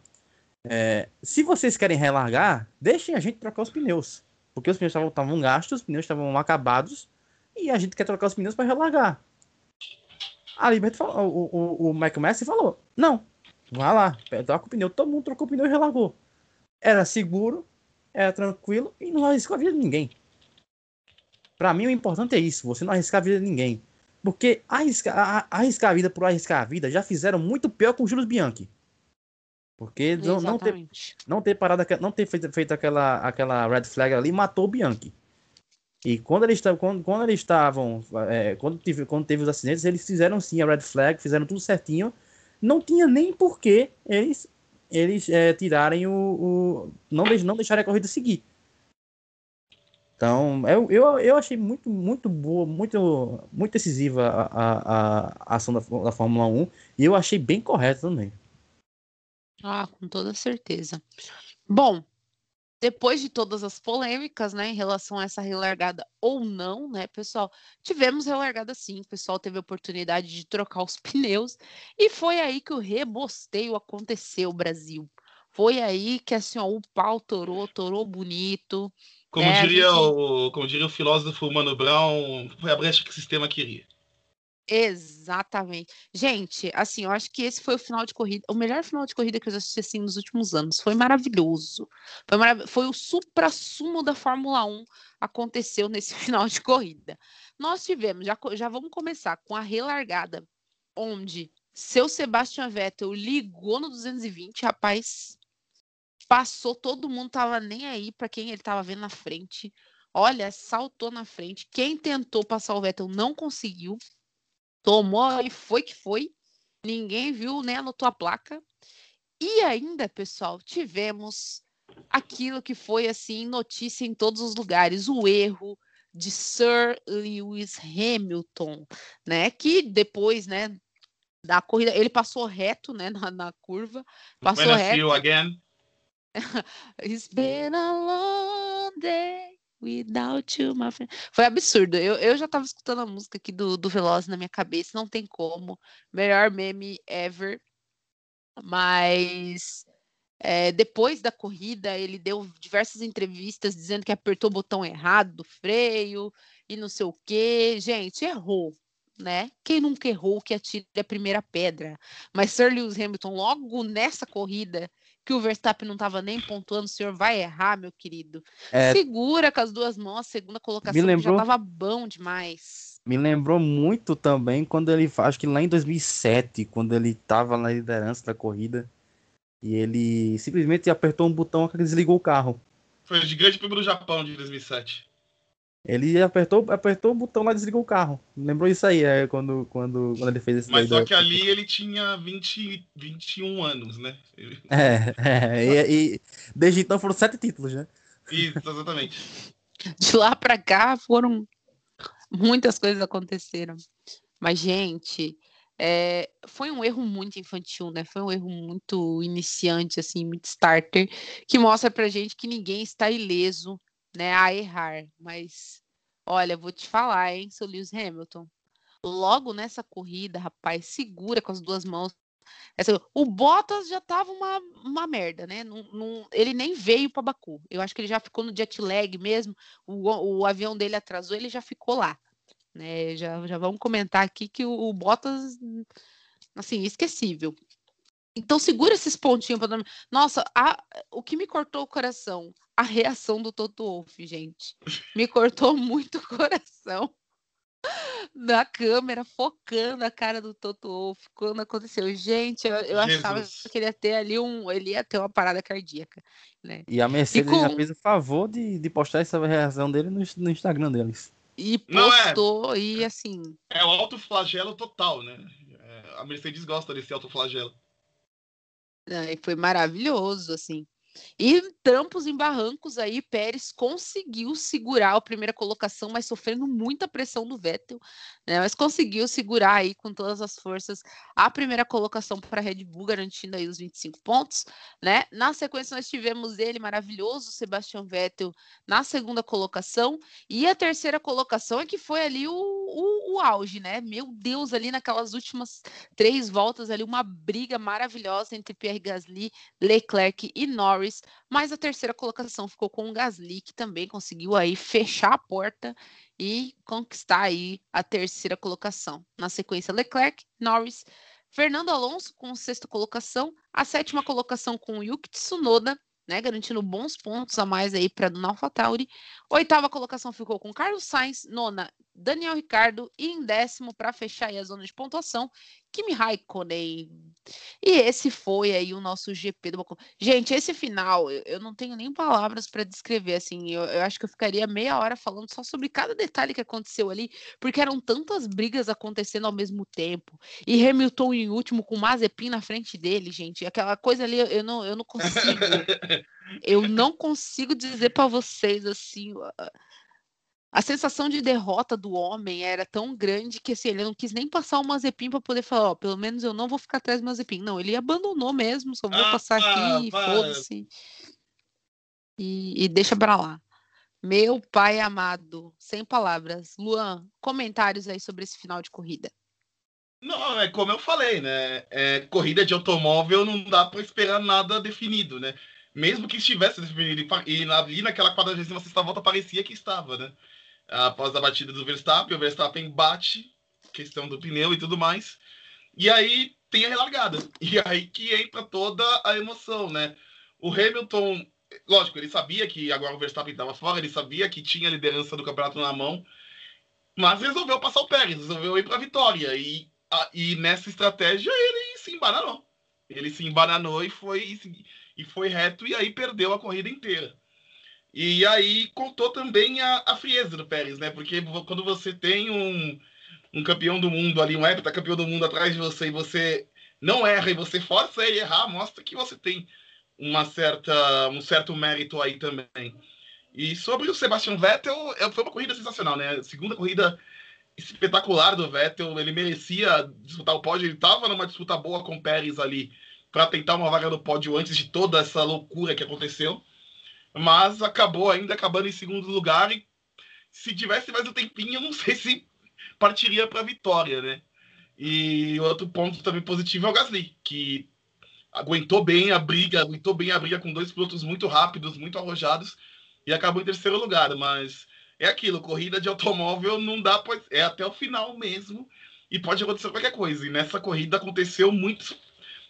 é, se vocês querem relargar, deixem a gente trocar os pneus. Porque os pneus estavam gastos, os pneus estavam acabados, e a gente quer trocar os pneus para relargar. A Liberty falou, o, o, o Michael Messi falou: não, vai lá, troca o pneu. Todo mundo trocou o pneu e relargou. Era seguro, era tranquilo e não arriscou a vida de ninguém. Para mim, o importante é isso: você não arriscar a vida de ninguém. Porque arriscar, arriscar a vida por arriscar a vida já fizeram muito pior com o Jules Bianchi. Porque não, não, ter, não ter parado, não ter feito, feito aquela, aquela red flag ali matou o Bianchi. E quando eles, quando, quando eles estavam, é, quando, teve, quando teve os acidentes, eles fizeram sim a red flag, fizeram tudo certinho. Não tinha nem porquê eles, eles é, tirarem o, o. não, não deixarem a corrida seguir. Então, eu, eu, eu achei muito, muito boa, muito, muito decisiva a, a, a ação da, da Fórmula 1 e eu achei bem correta também. Ah, com toda certeza. Bom, depois de todas as polêmicas, né, em relação a essa relargada ou não, né, pessoal, tivemos relargada sim, o pessoal teve a oportunidade de trocar os pneus e foi aí que o rebosteio aconteceu, Brasil. Foi aí que assim, ó, o pau torou, torou bonito. Como, né, diria, gente... o, como diria o filósofo Mano Brown, foi a brecha que o sistema queria. Exatamente. Gente, assim, eu acho que esse foi o final de corrida, o melhor final de corrida que eu assisti assim nos últimos anos. Foi maravilhoso. Foi, marav foi o supra-sumo da Fórmula 1 aconteceu nesse final de corrida. Nós tivemos, já, já vamos começar com a relargada, onde seu Sebastian Vettel ligou no 220, rapaz. Passou, todo mundo tava nem aí para quem ele tava vendo na frente olha, saltou na frente. Quem tentou passar o Vettel não conseguiu. Tomou e foi que foi. Ninguém viu, né? Anotou a placa. E ainda, pessoal, tivemos aquilo que foi assim notícia em todos os lugares, o erro de Sir Lewis Hamilton, né? Que depois, né, da corrida, ele passou reto, né, na, na curva, passou When reto. I see you again. It's been a long day without you, my friend. Foi absurdo. Eu, eu já tava escutando a música aqui do, do Veloz na minha cabeça, não tem como. Melhor meme ever. Mas é, depois da corrida, ele deu diversas entrevistas dizendo que apertou o botão errado do freio e não sei o quê. Gente, errou, né? Quem nunca errou que atire a primeira pedra? Mas Sir Lewis Hamilton, logo nessa corrida, que o Verstappen não estava nem pontuando, o senhor vai errar, meu querido. É, Segura com as duas mãos a segunda colocação, que lembrou- já estava bom demais. me lembrou muito também quando ele, acho que lá em 2007, quando ele tava na liderança da corrida, e ele simplesmente apertou um botão que desligou o carro. Foi de grande prêmio do Japão de 2007. Ele apertou, apertou o botão lá e desligou o carro. Lembrou isso aí, é, quando, quando, quando ele fez esse Mas só da- que ali ele tinha 20, 21 anos, né? É, é, e, e desde então foram sete títulos, né? Isso, exatamente. De lá para cá foram muitas coisas aconteceram. Mas, gente, é, foi um erro muito infantil, né? Foi um erro muito iniciante, assim, muito starter, que mostra pra gente que ninguém está ileso, né, a errar. Mas, olha, vou te falar, hein, seu Lewis Hamilton. Logo nessa corrida, rapaz, segura com as duas mãos. Essa- o Bottas já tava uma, uma merda, né? Não- ele nem veio para Baku. Eu acho que ele já ficou no jet lag mesmo. O, o avião dele atrasou, ele já ficou lá. Né? Já, já vamos comentar aqui que o, o Bottas, assim, esquecível. Então segura esses pontinhos para dormir. Nossa, a- o que me cortou o coração, a reação do Toto Wolff, gente. Me cortou muito o coração da câmera focando a cara do Toto Wolff quando aconteceu. Gente, eu, eu achava que ele ia ter ali um, ele ia ter uma parada cardíaca, né? E a Mercedes com- ainda fez o favor de, de postar essa reação dele no, no Instagram deles. E Não é. postou e assim, É o autoflagelo total, né? É, a Mercedes gosta desse autoflagelo. E foi maravilhoso, assim. E trampos em barrancos aí, Pérez conseguiu segurar a primeira colocação, mas sofrendo muita pressão do Vettel, né? Mas conseguiu segurar aí com todas as forças a primeira colocação para a Red Bull, garantindo aí os 25 pontos, né? Na sequência nós tivemos ele maravilhoso, Sebastian Vettel, na segunda colocação, e a terceira colocação é que foi ali o, o, o auge, né? Meu Deus, ali naquelas últimas três voltas ali, uma briga maravilhosa entre Pierre Gasly, Leclerc e Norris, mas a terceira colocação ficou com o Gasly, que também conseguiu aí fechar a porta e conquistar aí a terceira colocação. Na sequência, Leclerc, Norris, Fernando Alonso com sexta colocação, a sétima colocação com o Yuki Tsunoda, né, garantindo bons pontos a mais aí para Dona AlphaTauri. Oitava colocação ficou com Carlos Sainz, nona Daniel Ricardo e em décimo para fechar aí a zona de pontuação, Kimi Raikkonen. E esse foi aí o nosso GP do Baku. Gente, esse final, eu, eu não tenho nem palavras para descrever, assim, eu, eu acho que eu ficaria meia hora falando só sobre cada detalhe que aconteceu ali, porque eram tantas brigas acontecendo ao mesmo tempo. E Hamilton em último com Mazepin na frente dele, gente, aquela coisa ali, eu não, eu não consigo, eu não consigo dizer para vocês, assim, a- sensação de derrota do homem era tão grande que assim, ele não quis nem passar o Mazepin para poder falar, ó, pelo menos eu não vou ficar atrás do Mazepin. Não, ele abandonou mesmo, só vou Ah, passar aqui, para. foda-se. E, e deixa pra lá. Meu pai amado, sem palavras. Luan, comentários aí sobre esse final de corrida. Não, é como eu falei, né? É, corrida de automóvel não dá para esperar nada definido, né? Mesmo que estivesse definido e e ali naquela 46 volta parecia que estava, né? Após a batida do Verstappen, o Verstappen bate, questão do pneu e tudo mais. E aí tem a relargada. E aí que entra toda a emoção, né? O Hamilton, lógico, ele sabia que agora o Verstappen estava fora, ele sabia que tinha a liderança do campeonato na mão, mas resolveu passar o Pérez, resolveu ir para a vitória. E ah, e nessa estratégia ele se embananou. Ele se embananou e foi, e foi reto e aí perdeu a corrida inteira. E aí contou também a, a frieza do Pérez, né? Porque quando você tem um, um campeão do mundo ali, um campeão do mundo atrás de você e você não erra e você força ele errar, mostra que você tem uma certa, um certo mérito aí também. E sobre o Sebastian Vettel, é, foi uma corrida sensacional, né? Segunda corrida espetacular do Vettel, ele merecia disputar o pódio, ele estava numa disputa boa com o Pérez ali para tentar uma vaga no pódio antes de toda essa loucura que aconteceu, mas acabou ainda acabando em segundo lugar e se tivesse mais um tempinho, eu não sei se partiria para a vitória, né? E outro ponto também positivo é o Gasly, que aguentou bem a briga, aguentou bem a briga com dois pilotos muito rápidos, muito arrojados e acabou em terceiro lugar, mas é aquilo, corrida de automóvel não dá, pois é até o final mesmo e pode acontecer qualquer coisa. E nessa corrida aconteceu muitos,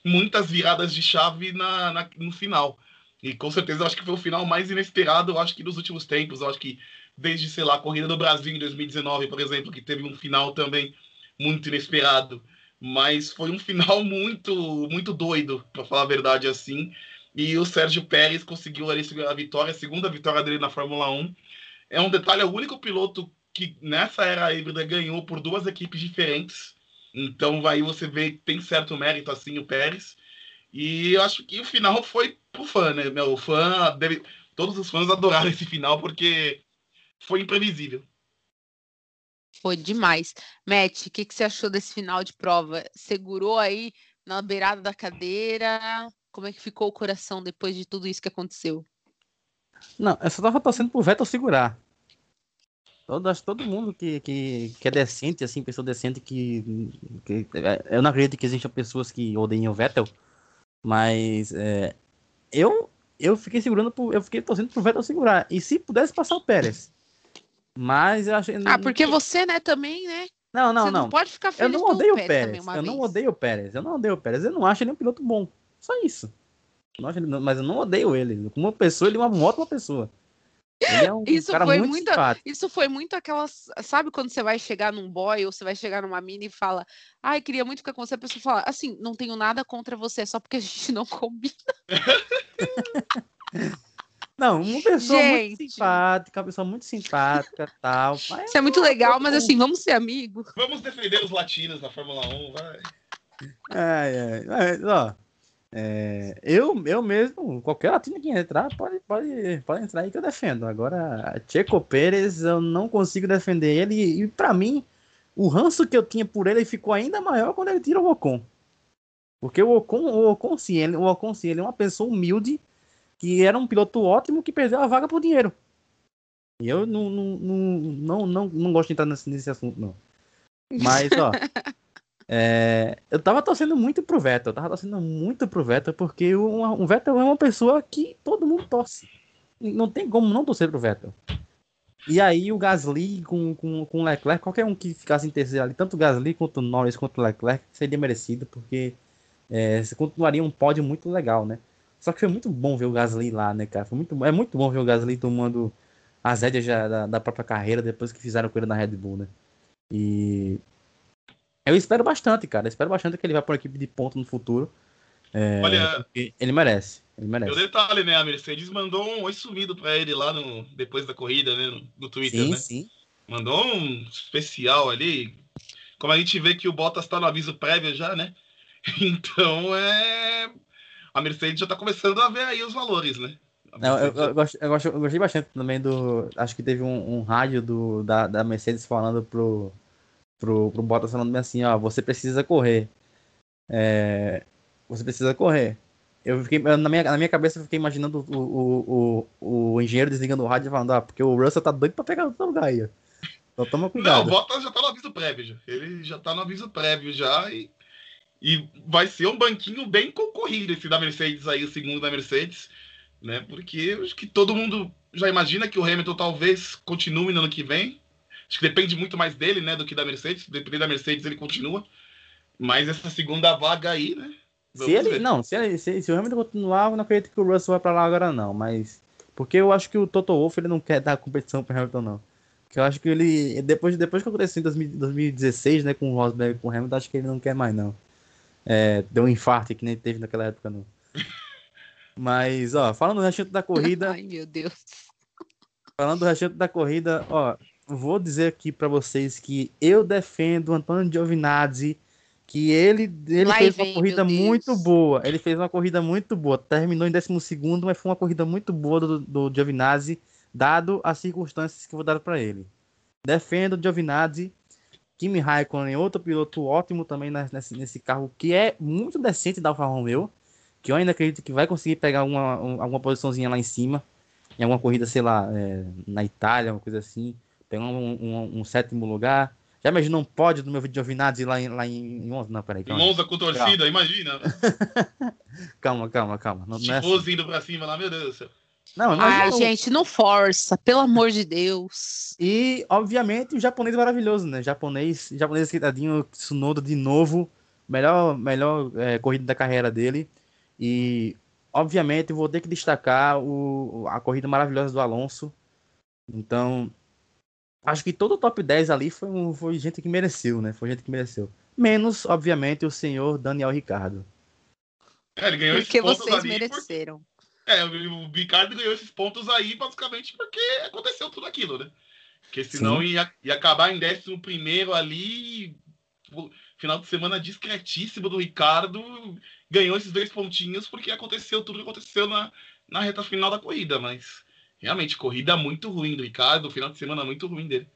muitas viradas de chave na, na, no final. E com certeza eu acho que foi o final mais inesperado, eu acho que dos últimos tempos. Eu acho que desde, sei lá, a corrida do Brasil em 2019, por exemplo, que teve um final também muito inesperado. Mas foi um final muito, muito doido, para falar a verdade assim. E o Sérgio Pérez conseguiu ali a vitória, a segunda vitória dele na Fórmula 1 é um detalhe, é o único piloto que nessa era híbrida ganhou por duas equipes diferentes. Então aí você vê que tem certo mérito assim o Pérez. E eu acho que o final foi pro fã, né? Meu, o fã deve... Todos os fãs adoraram esse final porque foi imprevisível. Foi demais. Matt, o que, que você achou desse final de prova? Segurou aí na beirada da cadeira? Como é que ficou o coração depois de tudo isso que aconteceu? Não, eu só tava torcendo pro Vettel segurar. Todo, todo mundo que, que, que é decente, assim, pessoa decente que, que. Eu não acredito que existam pessoas que odeiem o Vettel, mas é, eu, eu fiquei segurando, pro, eu fiquei torcendo pro Vettel segurar. E se pudesse passar o Pérez. Mas eu achei. Ah, porque você, né, também, né? Não, não, você não. não pode ficar feliz Eu não odeio o Pérez. Pérez eu vez. não odeio o Pérez. Eu não odeio o Pérez. Eu não acho ele um piloto bom. Só isso. Mas eu não odeio ele. Como uma pessoa, ele é uma ótima pessoa. É um isso foi muito, muito isso foi muito aquelas, sabe quando você vai chegar num boy ou você vai chegar numa mina e fala, ai, queria muito ficar com você, a pessoa fala, assim, não tenho nada contra você, só porque a gente não combina. Não, uma pessoa gente. muito simpática, uma pessoa muito simpática, tal. Isso é muito legal, mas assim, vamos ser amigos. Vamos defender os latinos na Fórmula 1, vai. Ai, ai, ai, ó, é, eu, eu mesmo, qualquer latino que entrar, pode, pode, pode entrar aí que eu defendo. Agora, Checo Pérez, eu não consigo defender ele. E, para mim, o ranço que eu tinha por ele ficou ainda maior quando ele tira o Ocon. Porque o Ocon, o Ocon, sim, ele, o Ocon, sim, ele é uma pessoa humilde, que era um piloto ótimo que perdeu a vaga por dinheiro. E eu não, não, não, não, não, não gosto de entrar nesse, nesse assunto, não. Mas, ó. É, eu tava torcendo muito pro Vettel, eu tava torcendo muito pro Vettel, porque o, o Vettel é uma pessoa que todo mundo torce. Não tem como não torcer pro Vettel. E aí o Gasly com, com, com o Leclerc, qualquer um que ficasse em terceiro ali, tanto o Gasly quanto o Norris quanto o Leclerc, seria merecido, porque é, continuaria um pódio muito legal, né? Só que foi muito bom ver o Gasly lá, né, cara? Foi muito, é muito bom ver o Gasly tomando as rédeas da, da própria carreira depois que fizeram com ele na Red Bull, né? E eu espero bastante, cara. Eu espero bastante que ele vá por equipe de ponto no futuro. É, Olha, ele merece. Ele merece. O detalhe, né? A Mercedes mandou um oi sumido pra ele lá no, depois da corrida, né? No, no Twitter, sim, né? Sim. Mandou um especial ali. Como a gente vê que o Bottas tá no aviso prévio já, né? Então é. A Mercedes já tá começando a ver aí os valores, né? Não, eu, eu, gosto, eu, gosto, eu, gostei bastante também do. Acho que teve um, um rádio do, da, da Mercedes falando pro, pro, pro Bottas falando assim, ó, você precisa correr. É, você precisa correr. Eu fiquei, na minha, na minha cabeça eu fiquei imaginando o, o, o, o engenheiro desligando o rádio e falando, ah, porque o Russell tá doido pra pegar outro lugar aí. Então toma cuidado. Não, o Bottas já tá no aviso prévio já. Ele já tá no aviso prévio já e, e vai ser um banquinho bem concorrido esse da Mercedes aí, o segundo da Mercedes, né? Porque acho que todo mundo já imagina que o Hamilton talvez continue no ano que vem. Acho que depende muito mais dele, né, do que da Mercedes. Dependendo da Mercedes, ele continua. Mas essa segunda vaga aí, né? Se ele, não, se, ele, se, se, o Hamilton continuar, eu não acredito que o Russell vai para lá agora, não. Mas. Porque eu acho que o Toto Wolff ele não quer dar competição para Hamilton, não. Porque eu acho que ele. Depois, depois que aconteceu em 2016, né, com o Rosberg e com o Hamilton, acho que ele não quer mais, não. É, deu um infarto que nem teve naquela época, não. Mas, ó, falando no da corrida. Ai, meu Deus. Falando do restante da corrida, ó, vou dizer aqui para vocês que eu defendo o Antônio Giovinazzi, que ele, ele fez vem, uma corrida muito boa. Ele fez uma corrida muito boa. Terminou em 12 mas foi uma corrida muito boa do, do Giovinazzi, dado as circunstâncias que vou dar para ele. Defendo o Giovinazzi. Kimi Raikkonen, outro piloto ótimo também nesse, nesse carro, que é muito decente da Alfa Romeo, que eu ainda acredito que vai conseguir pegar alguma, alguma posiçãozinha lá em cima, em alguma corrida, sei lá, é, na Itália, uma coisa assim, pegar um, um, um sétimo lugar. Já imaginou um pódio do meu vídeo de Giovinazzi lá em, lá em Monza? Não, peraí. Calma. Monza com torcida, calma. imagina. calma, calma, calma. Não, não é assim. indo pra cima lá, meu Deus do céu. Não, Ai, não... gente, não força, pelo amor de Deus. E, obviamente, o japonês maravilhoso, né? Japonês, japonês esquentadinho, Tsunoda de novo. Melhor, melhor é, corrida da carreira dele. E, obviamente, vou ter que destacar o, a corrida maravilhosa do Alonso. Então, acho que todo o top 10 ali foi, foi gente que mereceu, né? Foi gente que mereceu. Menos, obviamente, o senhor Daniel Ricardo. É, ele ganhou porque vocês mereceram. Por... É, o Ricardo ganhou esses pontos aí basicamente porque aconteceu tudo aquilo, né? Porque senão ia, ia acabar em 11 primeiro ali. Final de semana discretíssimo do Ricardo. Ganhou esses dois pontinhos porque aconteceu tudo que aconteceu na, na reta final da corrida, mas realmente, corrida muito ruim do Ricardo, final de semana muito ruim dele.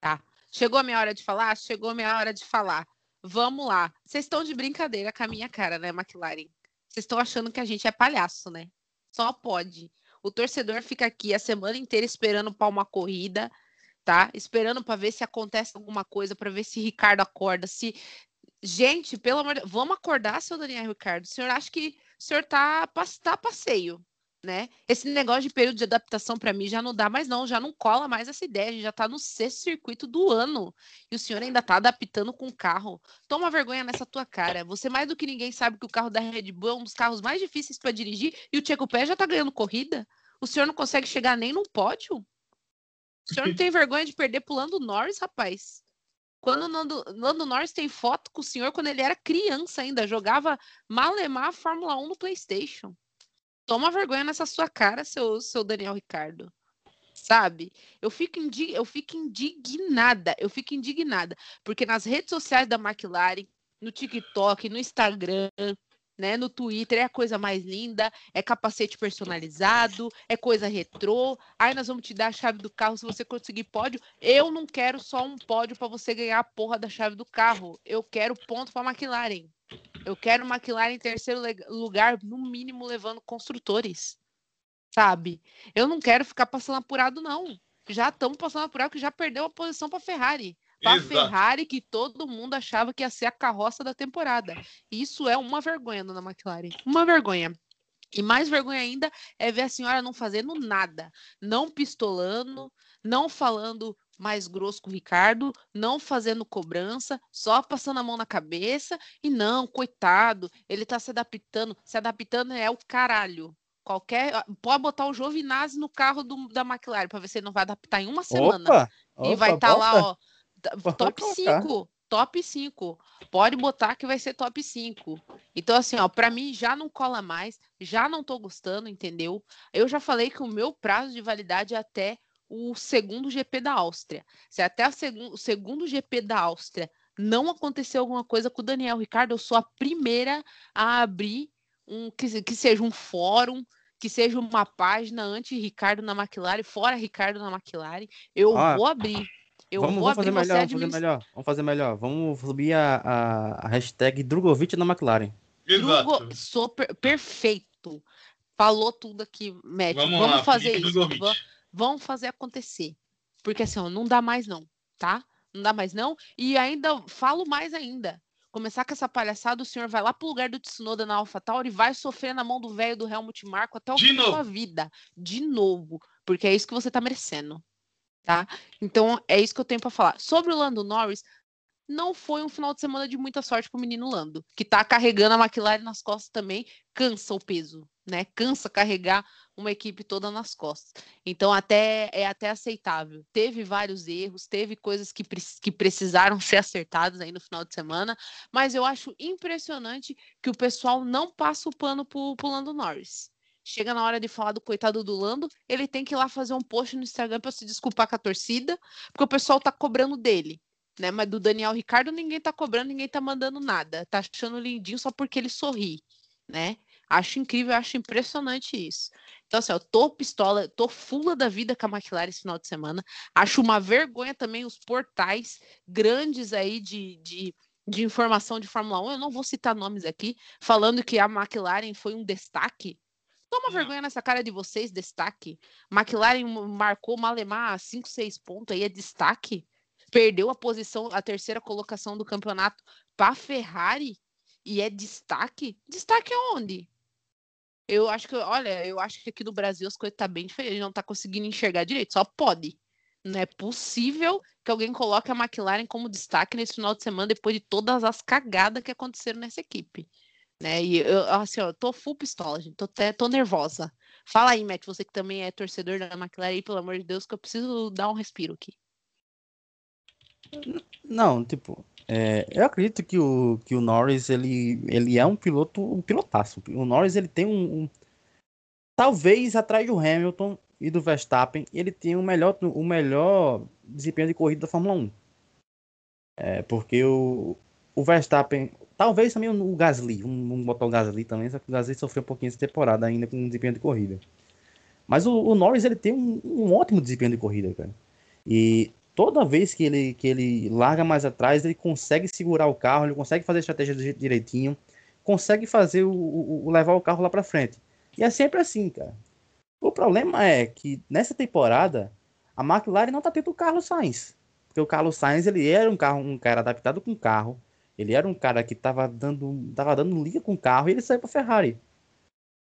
Tá. Chegou a minha hora de falar? Chegou a minha hora de falar. Vamos lá. Vocês estão de brincadeira com a minha cara, né, McLaren? Vocês estão achando que a gente é palhaço, né? Só pode. O torcedor fica aqui a semana inteira esperando para uma corrida, tá? Esperando para ver se acontece alguma coisa, para ver se Ricardo acorda, se Gente, pelo amor de Deus, vamos acordar, seu Daniel Ricardo. O senhor acha que o senhor tá, tá passeio, né? Esse negócio de período de adaptação para mim já não dá mais não, já não cola mais essa ideia, a gente já tá no sexto circuito do ano e o senhor ainda tá adaptando com o carro. Toma vergonha nessa tua cara. Você mais do que ninguém sabe que o carro da Red Bull é um dos carros mais difíceis para dirigir e o Checo Pé já tá ganhando corrida. O senhor não consegue chegar nem no pódio? O senhor não tem vergonha de perder pulando Norris, rapaz? Quando o Nando, Nando Norris tem foto com o senhor quando ele era criança ainda, jogava Malemar Fórmula 1 no PlayStation. Toma vergonha nessa sua cara, seu, seu Daniel Ricardo. Sabe? Eu fico, indig... eu fico indignada. Eu fico indignada. Porque nas redes sociais da McLaren, no TikTok, no Instagram, né? No Twitter é a coisa mais linda, é capacete personalizado, é coisa retrô. Aí nós vamos te dar a chave do carro se você conseguir pódio. Eu não quero só um pódio para você ganhar a porra da chave do carro. Eu quero ponto para McLaren. Eu quero McLaren em terceiro lugar, no mínimo levando construtores. Sabe? Eu não quero ficar passando apurado, não. Já estamos passando apurado que já perdeu a posição para Ferrari. Para Ferrari, que todo mundo achava que ia ser a carroça da temporada. Isso é uma vergonha, dona McLaren. Uma vergonha. E mais vergonha ainda é ver a senhora não fazendo nada, não pistolando, não falando mais grosso com o Ricardo, não fazendo cobrança, só passando a mão na cabeça e não, coitado, ele tá se adaptando, se adaptando é o caralho. Qualquer, ah, pode botar o Giovinazzi no carro do, da McLaren para ver se ele não vai adaptar em uma semana. Opa, e opa, vai estar tá lá, ó, top 5, top 5. Pode botar que vai ser top 5. Então, assim, ó, pra mim já não cola mais, já não tô gostando, entendeu? Eu já falei que o meu prazo de validade é até o segundo GP da Áustria. Se até seg o segundo GP da Áustria não aconteceu alguma coisa com o Daniel Ricardo, eu sou a primeira a abrir um que, que seja um fórum, que seja uma página anti-Ricardo na McLaren, fora Ricardo na McLaren. Eu ah, vou abrir. Eu vamos, vou vamos fazer melhor, vamos fazer melhor. Vamos fazer melhor. Vamos subir a, a, a hashtag Drogovic na McLaren. Drugo, sou per, perfeito. Falou tudo aqui, Matt. Vamos, vamos lá, fazer isso. Vamos fazer acontecer. Porque assim, ó, não dá mais não, tá? Não dá mais não. E ainda falo mais ainda. Começar com essa palhaçada, o senhor vai lá pro lugar do Tsunoda na AlphaTauri e vai sofrer na mão do velho do Helmut Marko até o fim da sua vida. De novo. Porque é isso que você tá merecendo tá? Então é isso que eu tenho para falar. Sobre o Lando Norris, não foi um final de semana de muita sorte para o menino Lando, que tá carregando a McLaren nas costas também, cansa o peso, né? Cansa carregar uma equipe toda nas costas. Então até é até aceitável. Teve vários erros, teve coisas que, que precisaram ser acertadas aí no final de semana, mas eu acho impressionante que o pessoal não passa o pano pro, pro Lando Norris. Chega na hora de falar do coitado do Lando, ele tem que ir lá fazer um post no Instagram para se desculpar com a torcida, porque o pessoal tá cobrando dele. Né? Mas do Daniel Ricardo ninguém tá cobrando, ninguém tá mandando nada. Tá achando lindinho só porque ele sorri, né? Acho incrível, acho impressionante isso. Então, assim, eu tô pistola, tô fula da vida com a McLaren esse final de semana. Acho uma vergonha também os portais grandes aí de, de de informação de Fórmula 1, eu não vou citar nomes aqui, falando que a McLaren foi um destaque. Toma vergonha nessa cara de vocês, destaque. McLaren marcou Malemar 5, 6 pontos aí, é destaque. Perdeu a posição, a terceira colocação do campeonato para Ferrari e é destaque. Destaque onde? Eu acho que, olha, eu acho que aqui no Brasil as coisas tá bem diferentes, não tá conseguindo enxergar direito, só pode. Não é possível que alguém coloque a McLaren como destaque nesse final de semana depois de todas as cagadas que aconteceram nessa equipe. Né? E eu, assim, ó, eu tô full pistola, gente. Tô, até, tô nervosa. Fala aí, Matt, você que também é torcedor da McLaren, aí, pelo amor de Deus, que eu preciso dar um respiro aqui. Não, tipo, é, eu acredito que o, que o Norris ele, ele é um piloto, um pilotaço. O Norris ele tem um, um talvez atrás do Hamilton e do Verstappen, ele tem o melhor, o melhor desempenho de corrida da Fórmula 1. É, porque o, o Verstappen, talvez também o Gasly, vamos botar o Gasly também, só que o Gasly sofreu um pouquinho essa temporada ainda com desempenho de corrida. Mas o, o Norris ele tem um, um, ótimo desempenho de corrida, cara. E toda vez que ele, que ele larga mais atrás, ele consegue segurar o carro, ele consegue fazer a estratégia direitinho, consegue fazer o, o, o levar o carro lá para frente. E é sempre assim, cara. O problema é que nessa temporada a McLaren não está tendo o Carlos Sainz. Porque o Carlos Sainz ele era um, carro, um cara adaptado com o carro. Ele era um cara que estava dando, tava dando liga com o carro e ele saiu para Ferrari.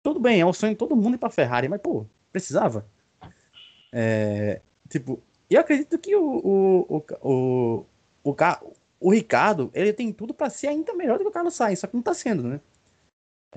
Tudo bem, é um sonho de todo mundo ir para Ferrari, mas pô, precisava. É, tipo, eu acredito que o, o, o, o, o, o Ricardo ele tem tudo para ser ainda melhor do que o Carlos Sainz, só que não está sendo, né?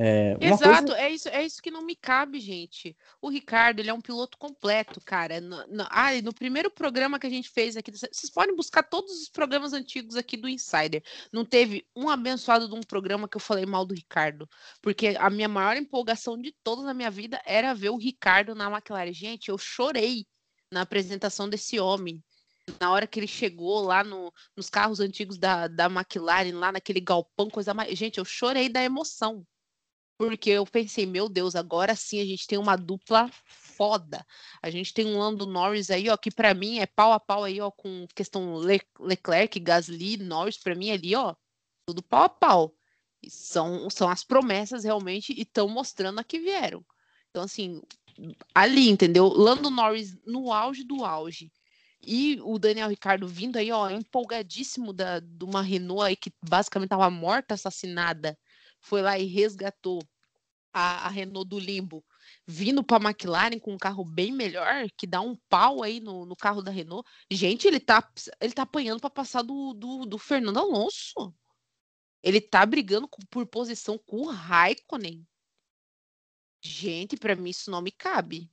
É, Exato, coisa... é, isso, é isso que não me cabe, gente. O Ricardo, ele é um piloto completo, cara. No, no, ah, no primeiro programa que a gente fez aqui, vocês podem buscar todos os programas antigos aqui do Insider. Não teve um abençoado de um programa que eu falei mal do Ricardo, porque a minha maior empolgação de toda na minha vida era ver o Ricardo na McLaren. Gente, eu chorei na apresentação desse homem. Na hora que ele chegou lá no, nos carros antigos da, da McLaren, lá naquele galpão, coisa mais. Gente, eu chorei da emoção porque eu pensei, meu Deus, agora sim a gente tem uma dupla foda. A gente tem um Lando Norris aí, ó, que para mim é pau a pau aí, ó, com questão Le Leclerc, Gasly, Norris, para mim ali, ó, tudo pau a pau. E são, são as promessas realmente e estão mostrando a que vieram. Então, assim, ali, entendeu? Lando Norris no auge do auge. E o Daniel Ricardo vindo aí, ó, empolgadíssimo da, de uma Renault aí que basicamente estava morta, assassinada foi lá e resgatou a, a Renault do limbo, vindo para a McLaren com um carro bem melhor, que dá um pau aí no, no carro da Renault. Gente, ele tá, ele tá apanhando para passar do, do, do, Fernando Alonso. Ele tá brigando por posição com o Raikkonen. Gente, para mim isso não me cabe.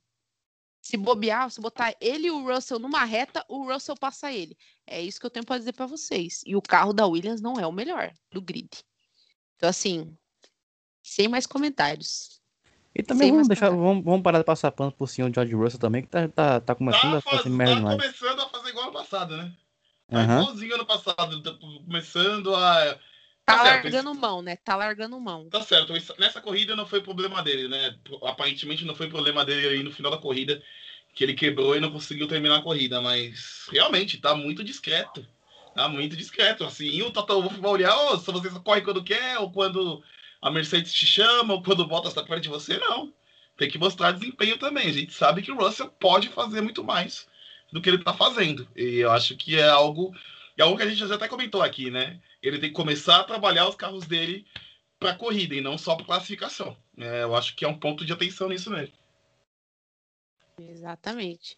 Se bobear, se botar ele e o Russell numa reta, o Russell passa ele. É isso que eu tenho para dizer para vocês. E o carro da Williams não é o melhor do grid. Então, assim, sem mais comentários. E também vamos deixar, vamos, vamos, parar de passar pano pro senhor George Russell também, que tá, tá, tá começando tá a fazer merda tá demais. começando a fazer igual ano passado, né? Tá uhum. igualzinho ano passado, tá começando a. Tá, tá largando mão, né? Tá largando mão. Tá certo. Nessa corrida não foi problema dele, né? Aparentemente não foi problema dele aí no final da corrida, que ele quebrou e não conseguiu terminar a corrida, mas realmente tá muito discreto. Tá muito discreto. Assim, o Toto Wolff vai olhar, oh, se você só corre quando quer, ou quando a Mercedes te chama, ou quando o Bottas está perto de você, não. Tem que mostrar desempenho também. A gente sabe que o Russell pode fazer muito mais do que ele está fazendo. E eu acho que é algo, é algo que a gente já até comentou aqui, né? Ele tem que começar a trabalhar os carros dele para corrida e não só para classificação. É, eu acho que é um ponto de atenção nisso mesmo. Exatamente.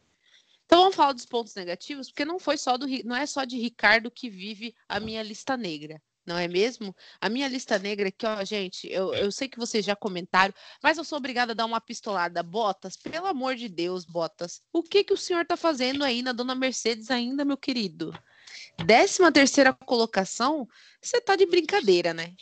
Então vamos falar dos pontos negativos, porque não foi só do não é só de Ricardo que vive a minha lista negra, não é mesmo? A minha lista negra aqui, ó, gente, eu, eu sei que vocês já comentaram, mas eu sou obrigada a dar uma pistolada. Botas, pelo amor de Deus, Botas, o que que o senhor tá fazendo aí na Dona Mercedes ainda, meu querido? Décima terceira colocação, você tá de brincadeira, né?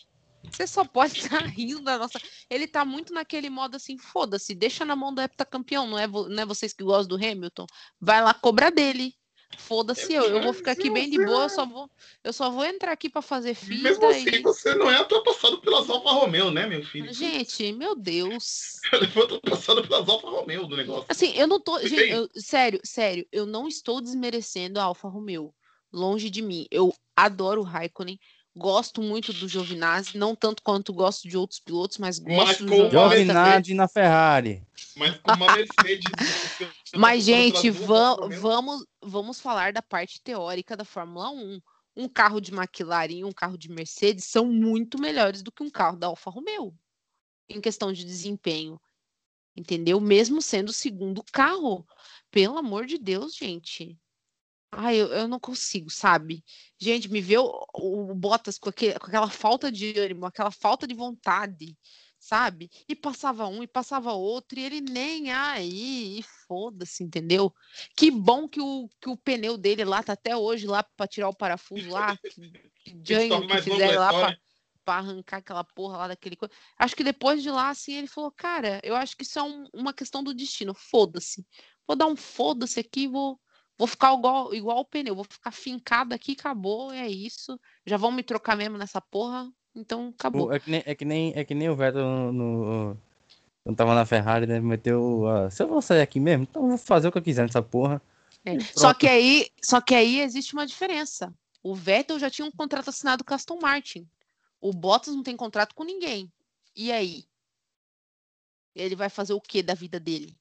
Você só pode estar rindo da nossa. Ele tá muito naquele modo assim, foda-se, deixa na mão do heptacampeão, não é, não é vocês que gostam do Hamilton? Vai lá cobrar dele. Foda-se eu, eu vou ficar aqui bem de boa, eu só vou, eu só vou entrar aqui para fazer fita. Mesmo assim, e... você não é ultrapassado pelas Alfa Romeo, né, meu filho? Gente, meu Deus. Ele foi ultrapassado pelas Alfa Romeo do negócio. Assim, eu não tô. Gente, eu, sério, sério, eu não estou desmerecendo a Alfa Romeo. Longe de mim. Eu adoro o Raikkonen. Gosto muito do Giovinazzi, não tanto quanto gosto de outros pilotos, mas gosto mas do Giovinazzi na Ferrari. Mas com uma Mercedes. mas, gente, va vamos, vamos falar da parte teórica da Fórmula 1. Um carro de McLaren e um carro de Mercedes são muito melhores do que um carro da Alfa Romeo em questão de desempenho. Entendeu? Mesmo sendo o segundo carro. Pelo amor de Deus, gente. Ai, eu, eu não consigo, sabe? Gente, me vê o, o Bottas com, aquele, com aquela falta de ânimo, aquela falta de vontade, sabe? E passava um e passava outro, e ele nem aí, e foda-se, entendeu? Que bom que o, que o pneu dele lá tá até hoje lá para tirar o parafuso lá, que, que que fizeram lá pra, pra, arrancar aquela porra lá daquele coisa. Acho que depois de lá, assim, ele falou, cara, eu acho que isso é um, uma questão do destino, foda-se. Vou dar um foda-se aqui e vou Vou ficar igual, igual o pneu, vou ficar fincado aqui, acabou, é isso. Já vão me trocar mesmo nessa porra, então acabou. É que nem, é que nem, é que nem o Vettel no, no, quando tava na Ferrari, né? Meteu. Uh, se eu vou sair aqui mesmo, então vou fazer o que eu quiser nessa porra. É. Só, que aí, só que aí existe uma diferença. O Vettel já tinha um contrato assinado com Aston Martin. O Bottas não tem contrato com ninguém. E aí? Ele vai fazer o que da vida dele?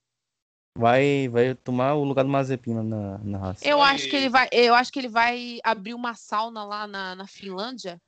Vai, vai tomar o lugar do Mazepina na, na raça. Eu acho que ele vai, eu acho que ele vai abrir uma sauna lá na, na Finlândia,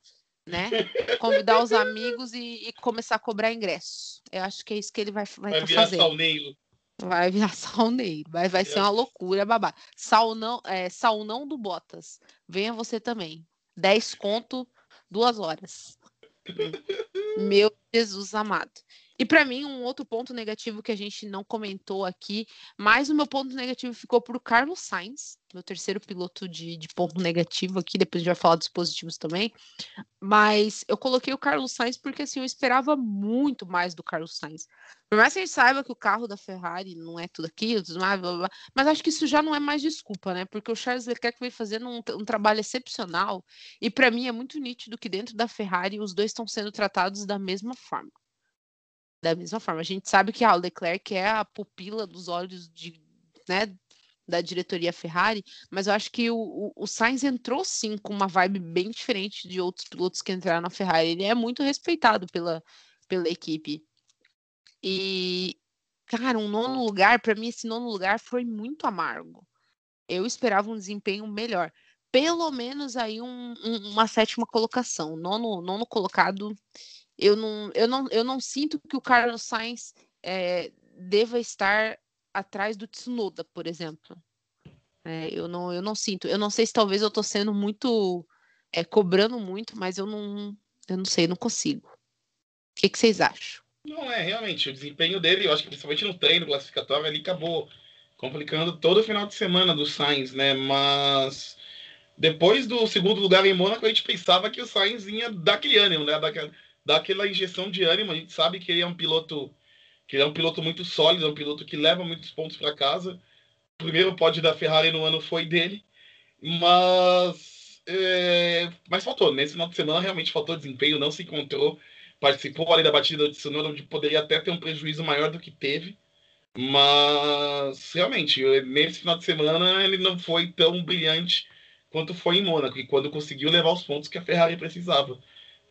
né? Convidar os amigos e, e, começar a cobrar ingresso. Eu acho que é isso que ele vai, vai, vai virar fazer. sauneiro. Vai virar sauneiro. Vai, vai é. ser uma loucura, babá. Saunão, é, saunão do Botas. Venha você também. 10 conto, duas horas. Meu Jesus amado. E para mim, um outro ponto negativo que a gente não comentou aqui, mas o meu ponto negativo ficou para o Carlos Sainz, meu terceiro piloto de, de, ponto negativo aqui, depois a gente vai falar dos positivos também. Mas eu coloquei o Carlos Sainz porque assim, eu esperava muito mais do Carlos Sainz. Por mais que a gente saiba que o carro da Ferrari não é tudo aquilo, blá, blá, blá, mas acho que isso já não é mais desculpa, né? Porque o Charles Leclerc vem fazendo um, um trabalho excepcional e para mim é muito nítido que dentro da Ferrari os dois estão sendo tratados da mesma forma da mesma forma. A gente sabe que a Leclerc é a pupila dos olhos de, né, da diretoria Ferrari, mas eu acho que o, o, o, Sainz entrou sim com uma vibe bem diferente de outros pilotos que entraram na Ferrari. Ele é muito respeitado pela, pela equipe. E, cara, um nono lugar, para mim, esse nono lugar foi muito amargo. Eu esperava um desempenho melhor. Pelo menos aí um, um, uma sétima colocação. Nono, nono colocado eu não, eu não, eu não sinto que o Carlos Sainz é, deva estar atrás do Tsunoda, por exemplo. É, eu, não, eu não sinto. Eu não sei se talvez eu estou sendo muito. É, cobrando muito, mas eu não, eu não sei, não consigo. O que, que vocês acham? Não, é, realmente, o desempenho dele, eu acho que principalmente no treino classificatório, ele acabou complicando todo o final de semana do Sainz, né? Mas depois do segundo lugar em Mônaco, a gente pensava que o Sainz ia dar aquele ânimo, né? Dá aquela injeção de ânimo. A gente sabe que ele é um piloto que é um piloto muito sólido, é um piloto que leva muitos pontos para casa. O primeiro pódio da Ferrari no ano foi dele, mas é, mas faltou nesse final de semana realmente faltou desempenho, não se encontrou, participou ali da batida de Tsunoda, onde poderia até ter um prejuízo maior do que teve. Mas realmente, nesse final de semana ele não foi tão brilhante quanto foi em Mônaco, e quando conseguiu levar os pontos que a Ferrari precisava.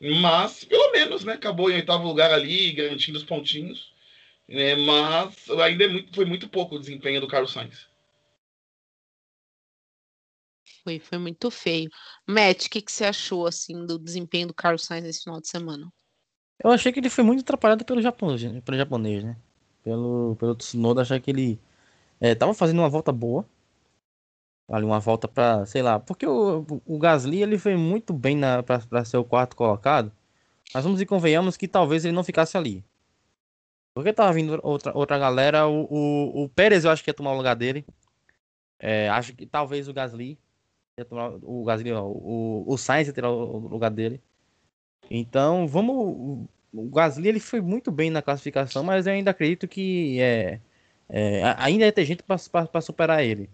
Mas, pelo menos, né? Acabou em oitavo lugar ali, garantindo os pontinhos. Né, mas ainda é muito, foi muito pouco o desempenho do Carlos Sainz. Foi, foi muito feio. Matt, o que, que você achou assim do desempenho do Carlos Sainz nesse final de semana? Eu achei que ele foi muito atrapalhado pelo japonês, pelo japonês, né? Pelo, pelo Tsunoda, achei que ele é, tava fazendo uma volta boa ali uma volta para, sei lá, porque o, o Gasly ele foi muito bem para ser o quarto colocado, mas vamos e convenhamos que talvez ele não ficasse ali. Porque tava vindo outra, outra galera, o, o, o Pérez eu acho que ia tomar o lugar dele. É, acho que talvez o Gasly ia tomar o Gasly, ó, o, o Sainz ia ter o lugar dele. Então, vamos. O Gasly ele foi muito bem na classificação, mas eu ainda acredito que é, é ainda ter gente para superar ele.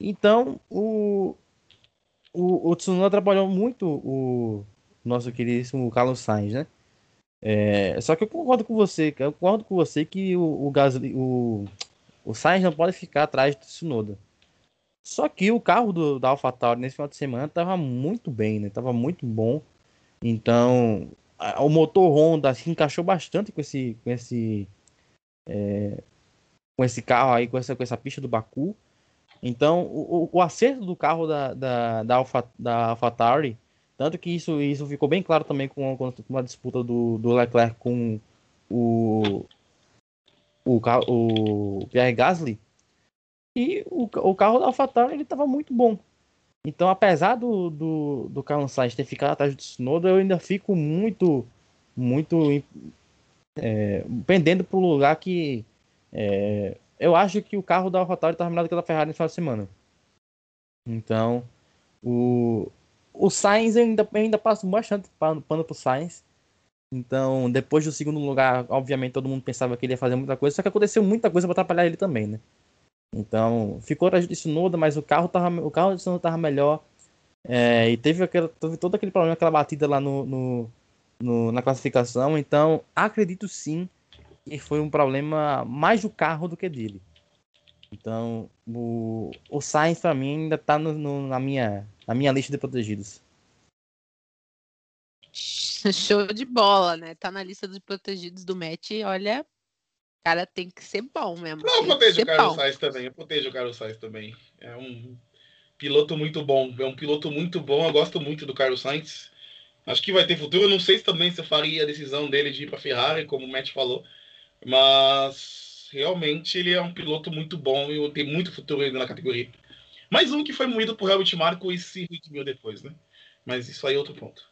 Então, o, o, o Tsunoda trabalhou muito o nosso queridíssimo Carlos Sainz, né? É, só que eu concordo com você, eu concordo com você que o, o Gasly, o, o Sainz não pode ficar atrás do Tsunoda. Só que o carro do, da AlphaTauri nesse final de semana estava muito bem, né? Tava muito bom. Então, a, o motor Honda se encaixou bastante com esse, com esse, é, com esse carro aí, com essa, com essa pista do Baku. Então, o, o acerto do carro da, da, da, Alpha, da AlphaTauri, tanto que isso, isso ficou bem claro também com, com a disputa do, do Leclerc com o, o, o Pierre Gasly, e o, o carro da AlphaTauri estava muito bom. Então, apesar do, do, do Carlos Sainz ter ficado atrás do Tsunoda, eu ainda fico muito, muito é, pendendo para o lugar que é, eu acho que o carro da AlphaTauri estava melhor do que o da Ferrari no final de semana. Então, o, o Sainz ainda, ainda passa bastante pano, pano pro Sainz. Então, depois do segundo lugar, obviamente todo mundo pensava que ele ia fazer muita coisa, só que aconteceu muita coisa para atrapalhar ele também, né? Então, ficou atrás de Tsunoda, mas o carro tava, o carro de Tsunoda tava melhor. É, e teve, aquele, teve todo aquele problema, aquela batida lá no, no, no, na classificação. Então, acredito sim que foi um problema mais do carro do que dele. Então, o, o Sainz para mim ainda tá no, no, na, minha, na minha lista de protegidos. Show de bola, né? Tá na lista dos protegidos do match. Olha, cara tem que ser bom mesmo. Não, eu protejo o Carlos Sainz também. Eu protejo o Carlos Sainz também. É um piloto muito bom. É um piloto muito bom. Eu gosto muito do Carlos Sainz. Acho que vai ter futuro. Eu não sei se também se eu faria a decisão dele de ir para Ferrari, como o Matt falou. Mas realmente ele é um piloto muito bom e tem muito futuro ainda na categoria. Mais um que foi moído por Helmut Marko e se redimiu depois, né? Mas isso aí é outro ponto.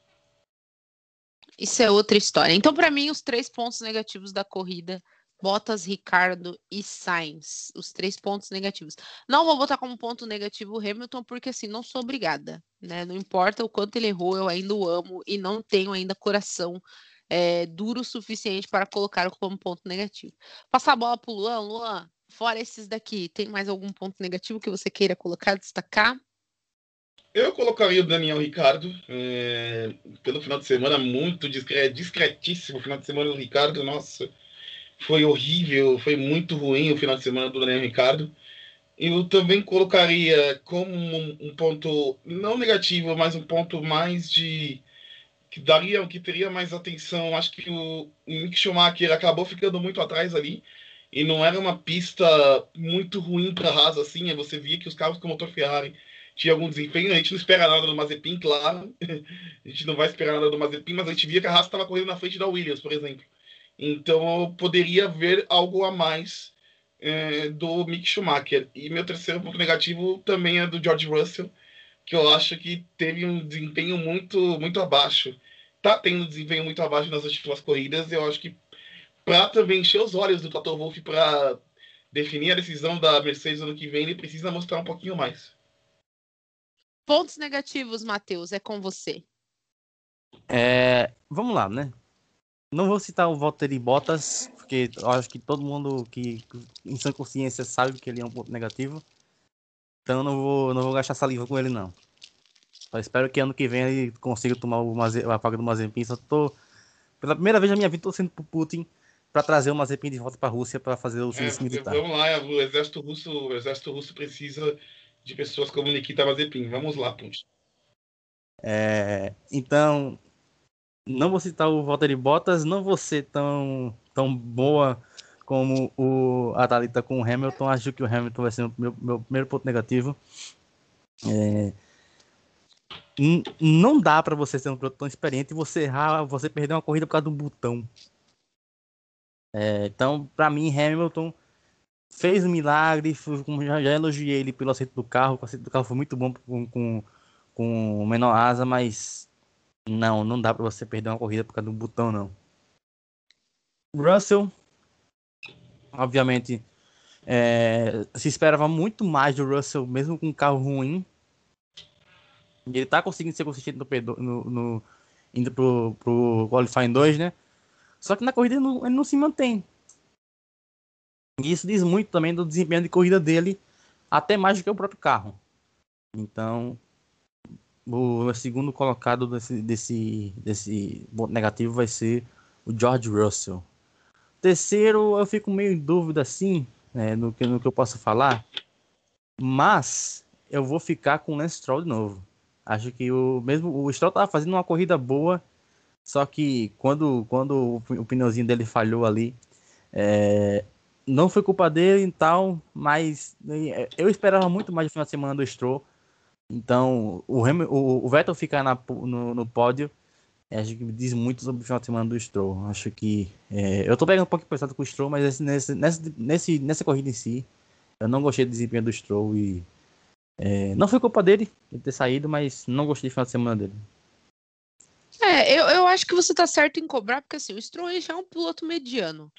Isso é outra história. Então, para mim, os três pontos negativos da corrida Bottas, Ricardo e Sainz, os três pontos negativos. Não vou botar como ponto negativo o Hamilton, porque assim, não sou obrigada, né? Não importa o quanto ele errou, eu ainda o amo e não tenho ainda coração é, duro o suficiente para colocar como ponto negativo. Passar a bola pro Luan, Luan, fora esses daqui, tem mais algum ponto negativo que você queira colocar, destacar? Eu colocaria o Daniel Ricardo, é, pelo final de semana, muito discretíssimo final de semana do Ricardo, nossa foi horrível, foi muito ruim o final de semana do Daniel Ricardo. Eu também colocaria como um, um, ponto não negativo, mas um ponto mais de que daria, que teria mais atenção. Acho que o, o Mick Schumacher acabou ficando muito atrás ali e não era uma pista muito ruim para Haas assim. Você via que os carros com motor Ferrari tinham algum desempenho. A gente não espera nada do Mazepin, claro. a gente não vai esperar nada do Mazepin, mas a gente via que a Haas estava correndo na frente da Williams, por exemplo. Então poderia haver algo a mais é, do Mick Schumacher. E meu terceiro ponto negativo também é do George Russell, que eu acho que teve um desempenho muito, muito abaixo. Tá tendo um desempenho muito abaixo nas últimas corridas. Eu acho que para também encher os olhos do Toto Wolff para definir a decisão da Mercedes ano que vem, ele precisa mostrar um pouquinho mais. Pontos negativos, Matheus, é com você. É, vamos lá, né? Não vou citar o Valtteri Bottas, porque eu acho que todo mundo que em sã consciência sabe que ele é um ponto negativo. Então não vou, não vou gastar saliva com ele não. Só espero que ano que vem ele consiga tomar o Maze, a vaga do Mazepin. Só tô pela primeira vez na minha vida torcendo pro Putin para trazer o Mazepin de volta para a Rússia para fazer o serviço é, militar. Vamos lá, o exército russo, o exército russo precisa de pessoas como Nikita Mazepin. Vamos lá, Putin. É, então, não vou citar o Valtteri Bottas, não vou ser tão, tão boa como o, a Thalita com o Hamilton. Acho que o Hamilton vai ser o meu, meu primeiro ponto negativo. É, não dá para você ser um piloto tão experiente e você errar, você perder uma corrida por causa de um botão. É, então, para mim, Hamilton fez um milagre. Já, já elogiei ele pelo acerto do carro. O acerto do carro foi muito bom com, com, com menor asa, mas não, não dá para você perder uma corrida por causa do botão, não. Russell, obviamente, é, se esperava muito mais do Russell, mesmo com um carro ruim. Ele tá conseguindo ser consistente no, no, no indo pro, pro Qualifying 2, né? Só que na corrida ele não, ele não se mantém. E isso diz muito também do desempenho de corrida dele, até mais do que o próprio carro. Então, o segundo colocado desse, desse, desse ponto negativo vai ser o George Russell. Terceiro, eu fico meio em dúvida assim, né, no, que, no que eu posso falar, mas eu vou ficar com o Lance Stroll de novo. Acho que o mesmo o Stroll estava fazendo uma corrida boa, só que quando, quando o, pneuzinho dele falhou ali, é, não foi culpa dele e tal, mas é, eu esperava muito mais no final de semana do Stroll. Então, o, o, o Vettel ficar na, no, no pódio, acho que diz muito sobre o final de semana do Stroll. Acho que. É, eu tô pegando um pouco pesado com o Stroll, mas nesse, nesse, nesse, nessa corrida em si, eu não gostei do desempenho do Stroll e. É, não foi culpa dele de ter saído, mas não gostei do final de semana dele. É, eu, eu acho que você tá certo em cobrar, porque assim, o Stroll já é um piloto mediano.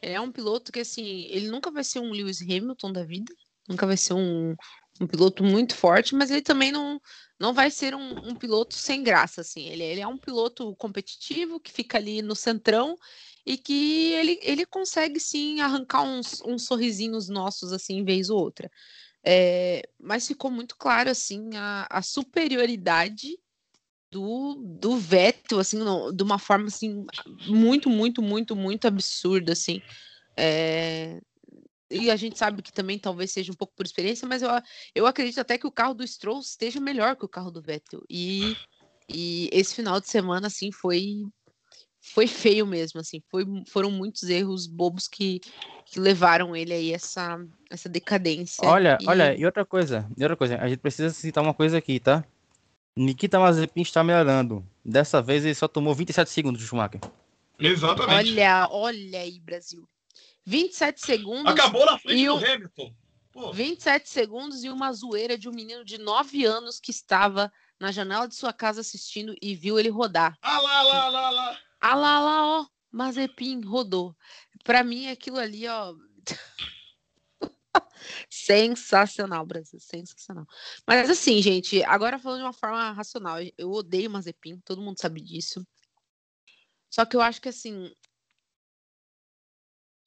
Ele é um piloto que, assim, ele nunca vai ser um Lewis Hamilton da vida, nunca vai ser um, um piloto muito forte, mas ele também não, não vai ser um, um piloto sem graça, assim. Ele, ele é um piloto competitivo que fica ali no centrão e que ele, ele consegue sim arrancar uns, uns sorrisinhos nossos, assim, vez ou outra. É, mas ficou muito claro, assim, a, a superioridade do, do Vettel, assim, no, de uma forma, assim, muito, muito, muito, muito absurda, assim. É... E a gente sabe que também talvez seja um pouco por experiência, mas eu, eu acredito até que o carro do Stroll esteja melhor que o carro do Vettel. E, e esse final de semana, assim, foi foi feio mesmo, assim, foi, foram muitos erros bobos que, que levaram ele aí essa, essa decadência. Olha, e... olha, e outra coisa, e outra coisa, a gente precisa citar uma coisa aqui, tá? Nikita Mazepin está melhorando. Dessa vez ele só tomou 27 segundos de Schumacher. Exatamente. Olha, olha aí, Brasil. 27 segundos. Acabou na frente do Hamilton. Pô. 27 segundos e uma zoeira de um menino de 9 anos que estava na janela de sua casa assistindo e viu ele rodar. Ah lá, lá, lá, lá. Ah lá, lá, ó. Mazepin rodou. Para mim, aquilo ali, ó. Sensacional, Brasil, sensacional. Mas assim, gente, agora falando de uma forma racional, eu odeio Mazepin, todo mundo sabe disso. Só que eu acho que assim,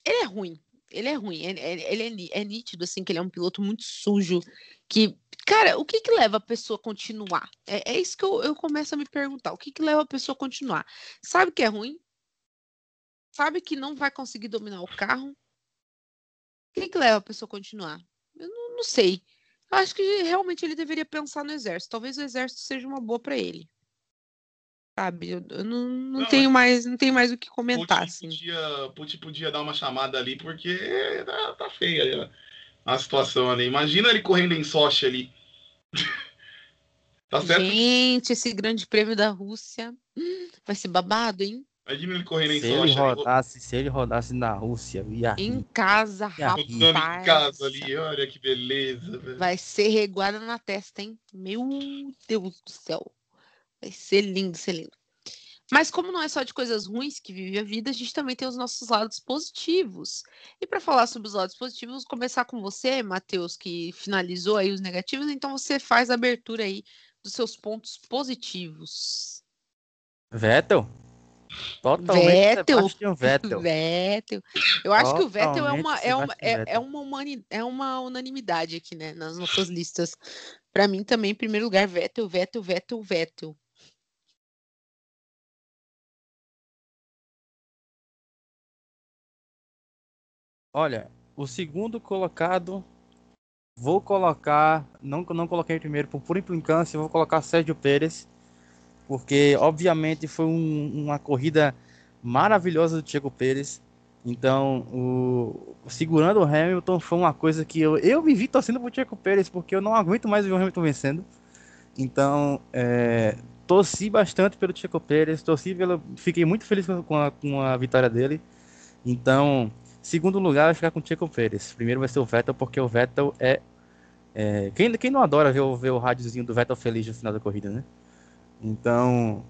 ele é ruim. Ele é ruim, ele, ele é, é, nítido, assim, que ele é um piloto muito sujo. Que, cara, o que que leva a pessoa a continuar? É, é isso que eu, eu começo a me perguntar. O que que leva a pessoa a continuar? Sabe que é ruim? Sabe que não vai conseguir dominar o carro? O que, que leva a pessoa a continuar? Eu não, não sei. Eu acho que realmente ele deveria pensar no exército. Talvez o exército seja uma boa para ele. Sabe? Eu, eu não, não, não, tenho mais, não tenho mais o que comentar. Putin assim. podia, Putin podia dar uma chamada ali, porque tá, tá feia a situação ali. Imagina ele correndo em Sochi ali. tá certo? Gente, esse grande prêmio da Rússia hum, vai ser babado, hein? Imagina ele correndo em se Ele rodasse, se ele rodasse na Rússia, ia Em casa, ia rapaz. em casa ali, olha que beleza. Velho. Vai ser reguada na testa, hein? Meu Deus do céu. Vai ser lindo, ser lindo. Mas como não é só de coisas ruins que vive a vida, a gente também tem os nossos lados positivos. E para falar sobre os lados positivos, vamos começar com você, Matheus, que finalizou aí os negativos. Então você faz a abertura aí dos seus pontos positivos. Vettel? Totalmente Vettel. Vettel. Vettel. Eu acho Totalmente que o Vettel é uma, é uma, é, é, uma humani, é uma unanimidade aqui, né? Nas nossas listas. Para mim também, em primeiro lugar, Vettel, Vettel, Vettel, Vettel. Olha, o segundo colocado, vou colocar, não, não coloquei primeiro por pura implicância, vou colocar Sérgio Pérez porque obviamente foi um, uma corrida maravilhosa do Checo Pérez. Então, o, segurando o Hamilton foi uma coisa que eu, eu me vi torcendo pro Checo Pérez, porque eu não aguento mais ver o Hamilton vencendo. Então, é, torci bastante pelo Checo Pérez, torci pelo, fiquei muito feliz com a, com a vitória dele. Então, segundo lugar vai ficar com o Checo Pérez. Primeiro vai ser o Vettel, porque o Vettel é. é quem, quem não adora ver, ver o rádiozinho do Vettel feliz no final da corrida, né? Então,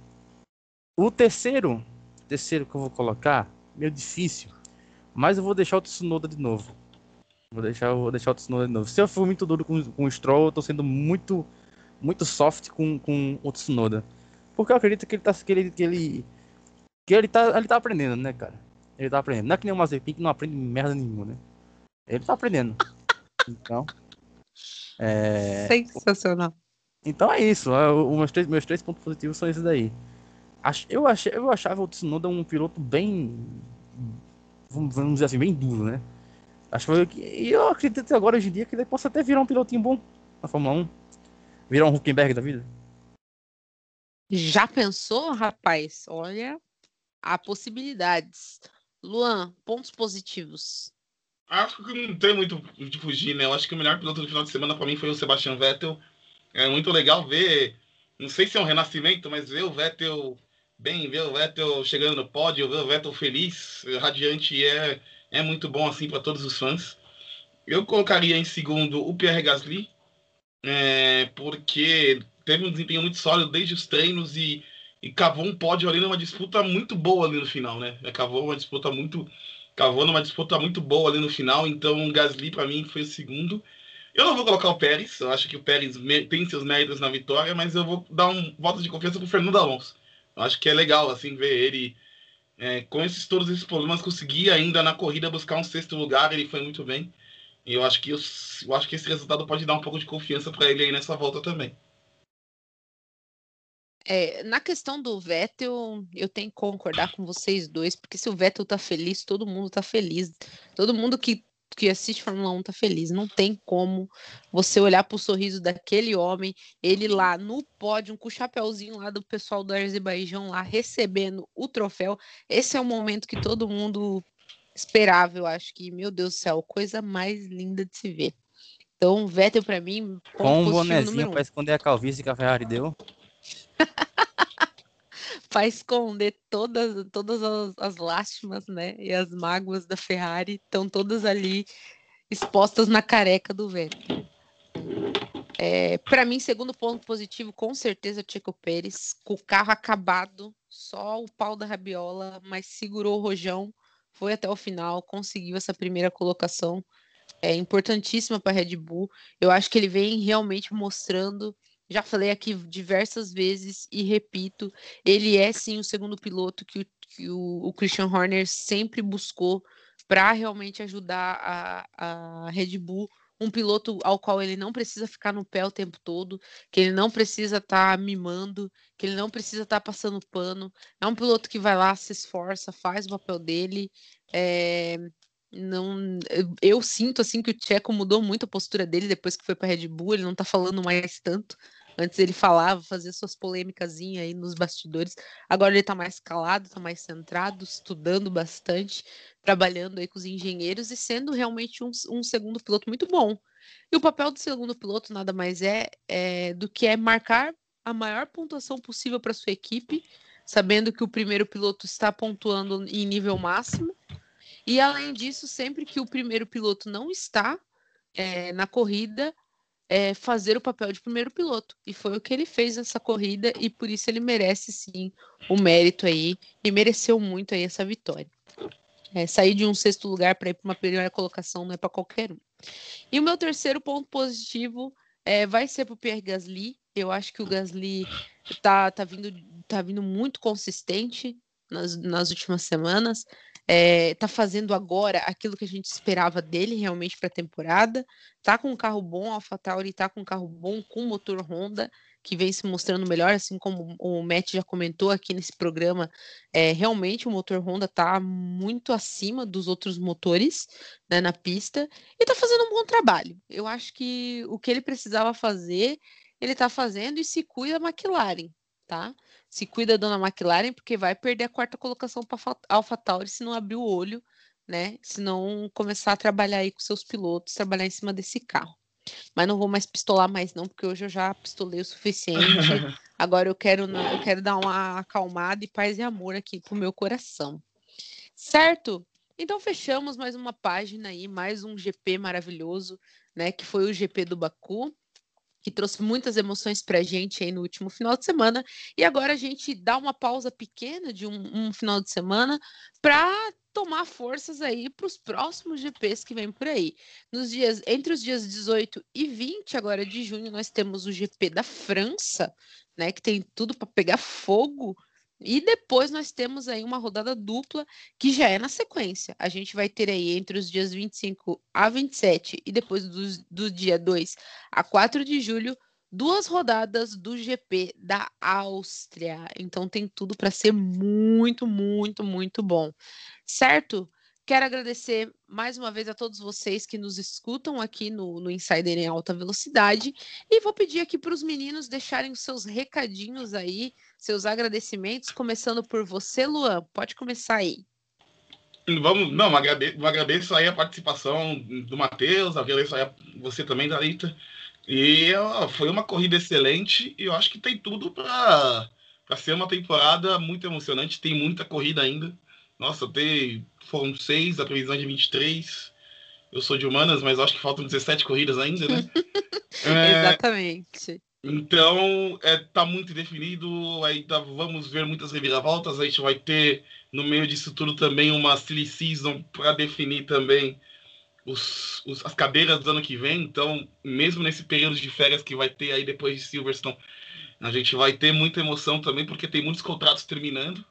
o terceiro, terceiro que eu vou colocar, meio difícil, mas eu vou deixar o Tsunoda de novo. Vou deixar, vou deixar o Tsunoda de novo. Se eu for muito duro com, com o Stroll, eu tô sendo muito, muito soft com, com o Tsunoda. Porque eu acredito que ele tá, que ele, que ele, que ele tá, ele tá aprendendo, né, cara? Ele tá aprendendo. Não é que nem o Mazepin que não aprende merda nenhuma, né? Ele tá aprendendo. Então. É... Sensacional. Então é isso. É, os meus três, meus três pontos positivos são esses daí. Eu, achei, eu achava o Tsunoda um piloto bem. Vamos dizer assim, bem duro, né? Acho que e eu acredito agora hoje em dia que ele possa até virar um pilotinho bom na Fórmula 1. Virar um Huckenberg da vida. Já pensou, rapaz? Olha, há possibilidades. Luan, pontos positivos. Acho que não tem muito de fugir, né? Eu acho que o melhor piloto do final de semana para mim foi o Sebastian Vettel. É muito legal ver, não sei se é um renascimento, mas ver o Vettel bem, ver o Vettel chegando no pódio, ver o Vettel feliz, radiante, é, é muito bom assim para todos os fãs. Eu colocaria em segundo o Pierre Gasly, é, porque teve um desempenho muito sólido desde os treinos e, e cavou um pódio ali numa disputa muito boa ali no final, né? Cavou uma disputa muito cavou numa disputa muito boa ali no final, então Gasly para mim foi o segundo. Eu não vou colocar o Pérez, eu acho que o Pérez tem seus méritos na vitória, mas eu vou dar um voto de confiança pro Fernando Alonso. Eu acho que é legal assim ver ele é, com esses todos esses problemas conseguir ainda na corrida buscar um sexto lugar, ele foi muito bem. E eu acho que eu, eu acho que esse resultado pode dar um pouco de confiança para ele aí nessa volta também. É, na questão do Vettel, eu tenho que concordar com vocês dois, porque se o Vettel tá feliz, todo mundo tá feliz. Todo mundo que, que assiste Fórmula 1 tá feliz. Não tem como você olhar pro sorriso daquele homem, ele lá no pódio, com o chapéuzinho lá do pessoal do Azerbaijão lá, recebendo o troféu. Esse é o momento que todo mundo esperava, eu acho que, meu Deus do céu, coisa mais linda de se ver. Então, Vettel para mim, com um bonezinho para esconder a calvície que a Ferrari deu. para esconder todas, todas as, as lástimas, né? E as mágoas da Ferrari estão todas ali expostas na careca do Vettel. É, para mim, segundo ponto positivo, com certeza, Checo Pérez, com o carro acabado, só o pau da rabiola, mas segurou o rojão, foi até o final, conseguiu essa primeira colocação. É importantíssima para Red Bull. Eu acho que ele vem realmente mostrando já falei aqui diversas vezes e repito, ele é sim o segundo piloto que o, que o, o Christian Horner sempre buscou para realmente ajudar a, a Red Bull um piloto ao qual ele não precisa ficar no pé o tempo todo, que ele não precisa estar tá mimando, que ele não precisa estar tá passando pano. É um piloto que vai lá, se esforça, faz o papel dele. É, não, eu, sinto assim que o Tcheco mudou muito a postura dele depois que foi para Red Bull, ele não tá falando mais tanto. Antes ele falava, fazia suas polêmicas aí nos bastidores. Agora ele tá mais calado, tá mais centrado, estudando bastante, trabalhando aí com os engenheiros e sendo realmente um, um segundo piloto muito bom. E o papel do segundo piloto nada mais é, é do que é marcar a maior pontuação possível para sua equipe, sabendo que o primeiro piloto está pontuando em nível máximo e além disso, sempre que o primeiro piloto não está é, na corrida, é, fazer o papel de primeiro piloto. E foi o que ele fez nessa corrida, e por isso ele merece sim o mérito aí, e mereceu muito aí essa vitória. É, sair de um sexto lugar para ir para uma primeira colocação não é para qualquer um. E o meu terceiro ponto positivo é, vai ser para o Pierre Gasly. Eu acho que o Gasly tá, tá, vindo, tá vindo muito consistente nas, nas últimas semanas é, tá fazendo agora aquilo que a gente esperava dele realmente para a temporada. Tá com um carro bom, a AlphaTauri tá com um carro bom com motor Honda, que vem se mostrando melhor, assim como o Matt já comentou aqui nesse programa. É, realmente o motor Honda tá muito acima dos outros motores né, na pista e tá fazendo um bom trabalho. Eu acho que o que ele precisava fazer, ele tá fazendo e se cuida McLaren, tá? Se cuida dona McLaren, porque vai perder a quarta colocação para AlphaTauri se não abrir o olho, né? Se não começar a trabalhar aí com seus pilotos, trabalhar em cima desse carro. Mas não vou mais pistolar mais não, porque hoje eu já pistolei o suficiente. Agora eu quero, eu quero dar uma acalmada e paz e amor aqui pro meu coração. Certo? Então fechamos mais uma página aí, mais um GP maravilhoso, né? Que foi o GP do Baku que trouxe muitas emoções para a gente aí no último final de semana. E agora a gente dá uma pausa pequena de um, um final de semana para tomar forças aí para os próximos GPs que vem por aí. Nos dias entre os dias 18 e 20 agora de junho nós temos o GP da França, né, que tem tudo para pegar fogo. E depois nós temos aí uma rodada dupla que já é na sequência. A gente vai ter aí entre os dias 25 a 27 e depois do, do dia 2 a 4 de julho duas rodadas do GP da Áustria. Então tem tudo para ser muito, muito, muito bom. Certo? Quero agradecer mais uma vez a todos vocês que nos escutam aqui no, no Insider em Alta Velocidade. E vou pedir aqui para os meninos deixarem os seus recadinhos aí, seus agradecimentos, começando por você, Luan. Pode começar aí. Vamos, não, agradeço, agradeço aí a participação do Matheus, agradeço aí a você também, Dalita. E ó, foi uma corrida excelente e eu acho que tem tudo para ser uma temporada muito emocionante. Tem muita corrida ainda. Nossa, tem, foram seis, a previsão é de 23. Eu sou de humanas, mas acho que faltam 17 corridas ainda, né? é, Exatamente. Então, é, tá muito definido. Ainda vamos ver muitas reviravoltas. A gente vai ter, no meio disso tudo, também uma silly season para definir também os, os, as cadeiras do ano que vem. Então, mesmo nesse período de férias que vai ter aí depois de Silverstone, a gente vai ter muita emoção também, porque tem muitos contratos terminando.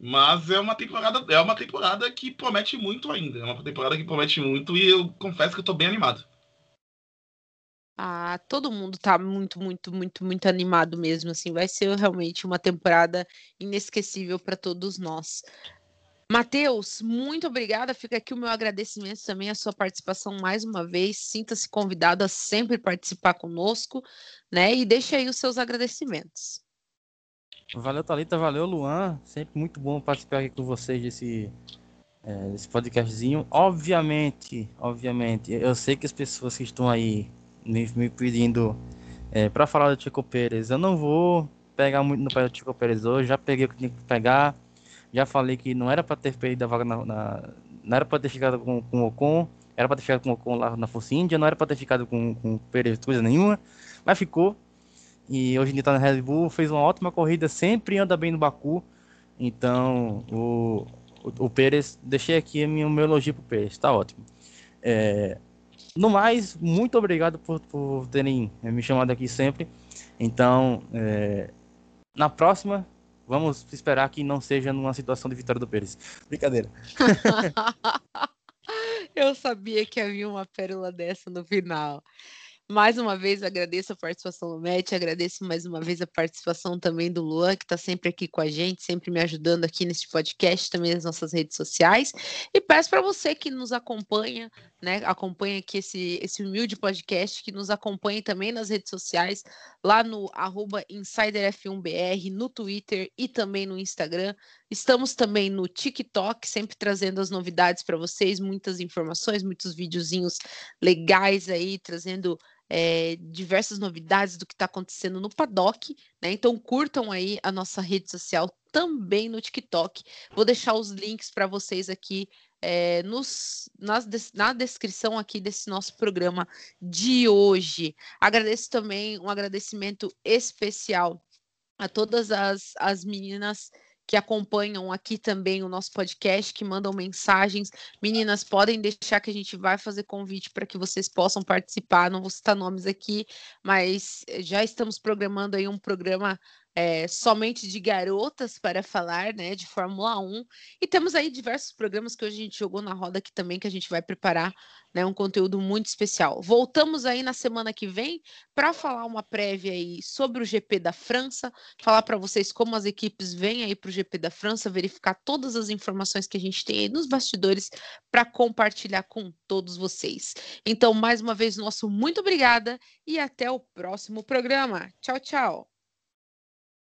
Mas é uma temporada, é uma temporada que promete muito ainda. É uma temporada que promete muito e eu confesso que eu tô bem animado. Ah, todo mundo tá muito, muito, muito, muito animado mesmo, assim, vai ser realmente uma temporada inesquecível para todos nós. Matheus, muito obrigada. Fica aqui o meu agradecimento também à sua participação mais uma vez. Sinta-se convidado a sempre participar conosco, né? E deixe aí os seus agradecimentos. Valeu, Thalita. Valeu, Luan. Sempre muito bom participar aqui com vocês desse, é, desse podcastzinho. Obviamente, obviamente, eu sei que as pessoas que estão aí me, me pedindo é, para falar do Chico Pérez, eu não vou pegar muito no pé do Chico Pérez hoje. Já peguei o que tinha que pegar já falei que não era para ter perdido a vaga na, na não era para ter ficado com, com o Ocon, era para ter ficado com o Ocon lá na Força Índia, não era para ter ficado com, com Pérez coisa nenhuma, mas ficou. E hoje em dia tá na Red Bull, fez uma ótima corrida, sempre anda bem no Baku. Então, o, o, o Pérez, deixei aqui o meu elogio pro Pérez, tá ótimo. É, no mais, muito obrigado por, por terem me chamado aqui sempre. Então, é, na próxima, Vamos esperar que não seja numa situação de vitória do Pérez. Brincadeira. Eu sabia que havia uma pérola dessa no final. Mais uma vez agradeço a participação do Matt, agradeço mais uma vez a participação também do Luan, que está sempre aqui com a gente, sempre me ajudando aqui neste podcast, também nas nossas redes sociais. E peço para você que nos acompanha, né, acompanha aqui esse, esse humilde podcast, que nos acompanhe também nas redes sociais, lá no arroba InsiderF1BR, no Twitter e também no Instagram. Estamos também no TikTok, sempre trazendo as novidades para vocês, muitas informações, muitos videozinhos legais aí, trazendo é, diversas novidades do que está acontecendo no paddock, né? Então curtam aí a nossa rede social também no TikTok. Vou deixar os links para vocês aqui é, nos, nas, na descrição aqui desse nosso programa de hoje. Agradeço também um agradecimento especial a todas as, as meninas que acompanham aqui também o nosso podcast, que mandam mensagens. Meninas, podem deixar que a gente vai fazer convite para que vocês possam participar. Não vou citar nomes aqui, mas já estamos programando aí um programa é, somente de garotas para falar, né, de Fórmula 1. E temos aí diversos programas que hoje a gente jogou na roda aqui também, que a gente vai preparar, né, um conteúdo muito especial. Voltamos aí na semana que vem para falar uma prévia aí sobre o GP da França, falar para vocês como as equipes vêm aí para o GP da França, verificar todas as informações que a gente tem aí nos bastidores para compartilhar com todos vocês. Então, mais uma vez, nosso muito obrigada e até o próximo programa. Tchau, tchau.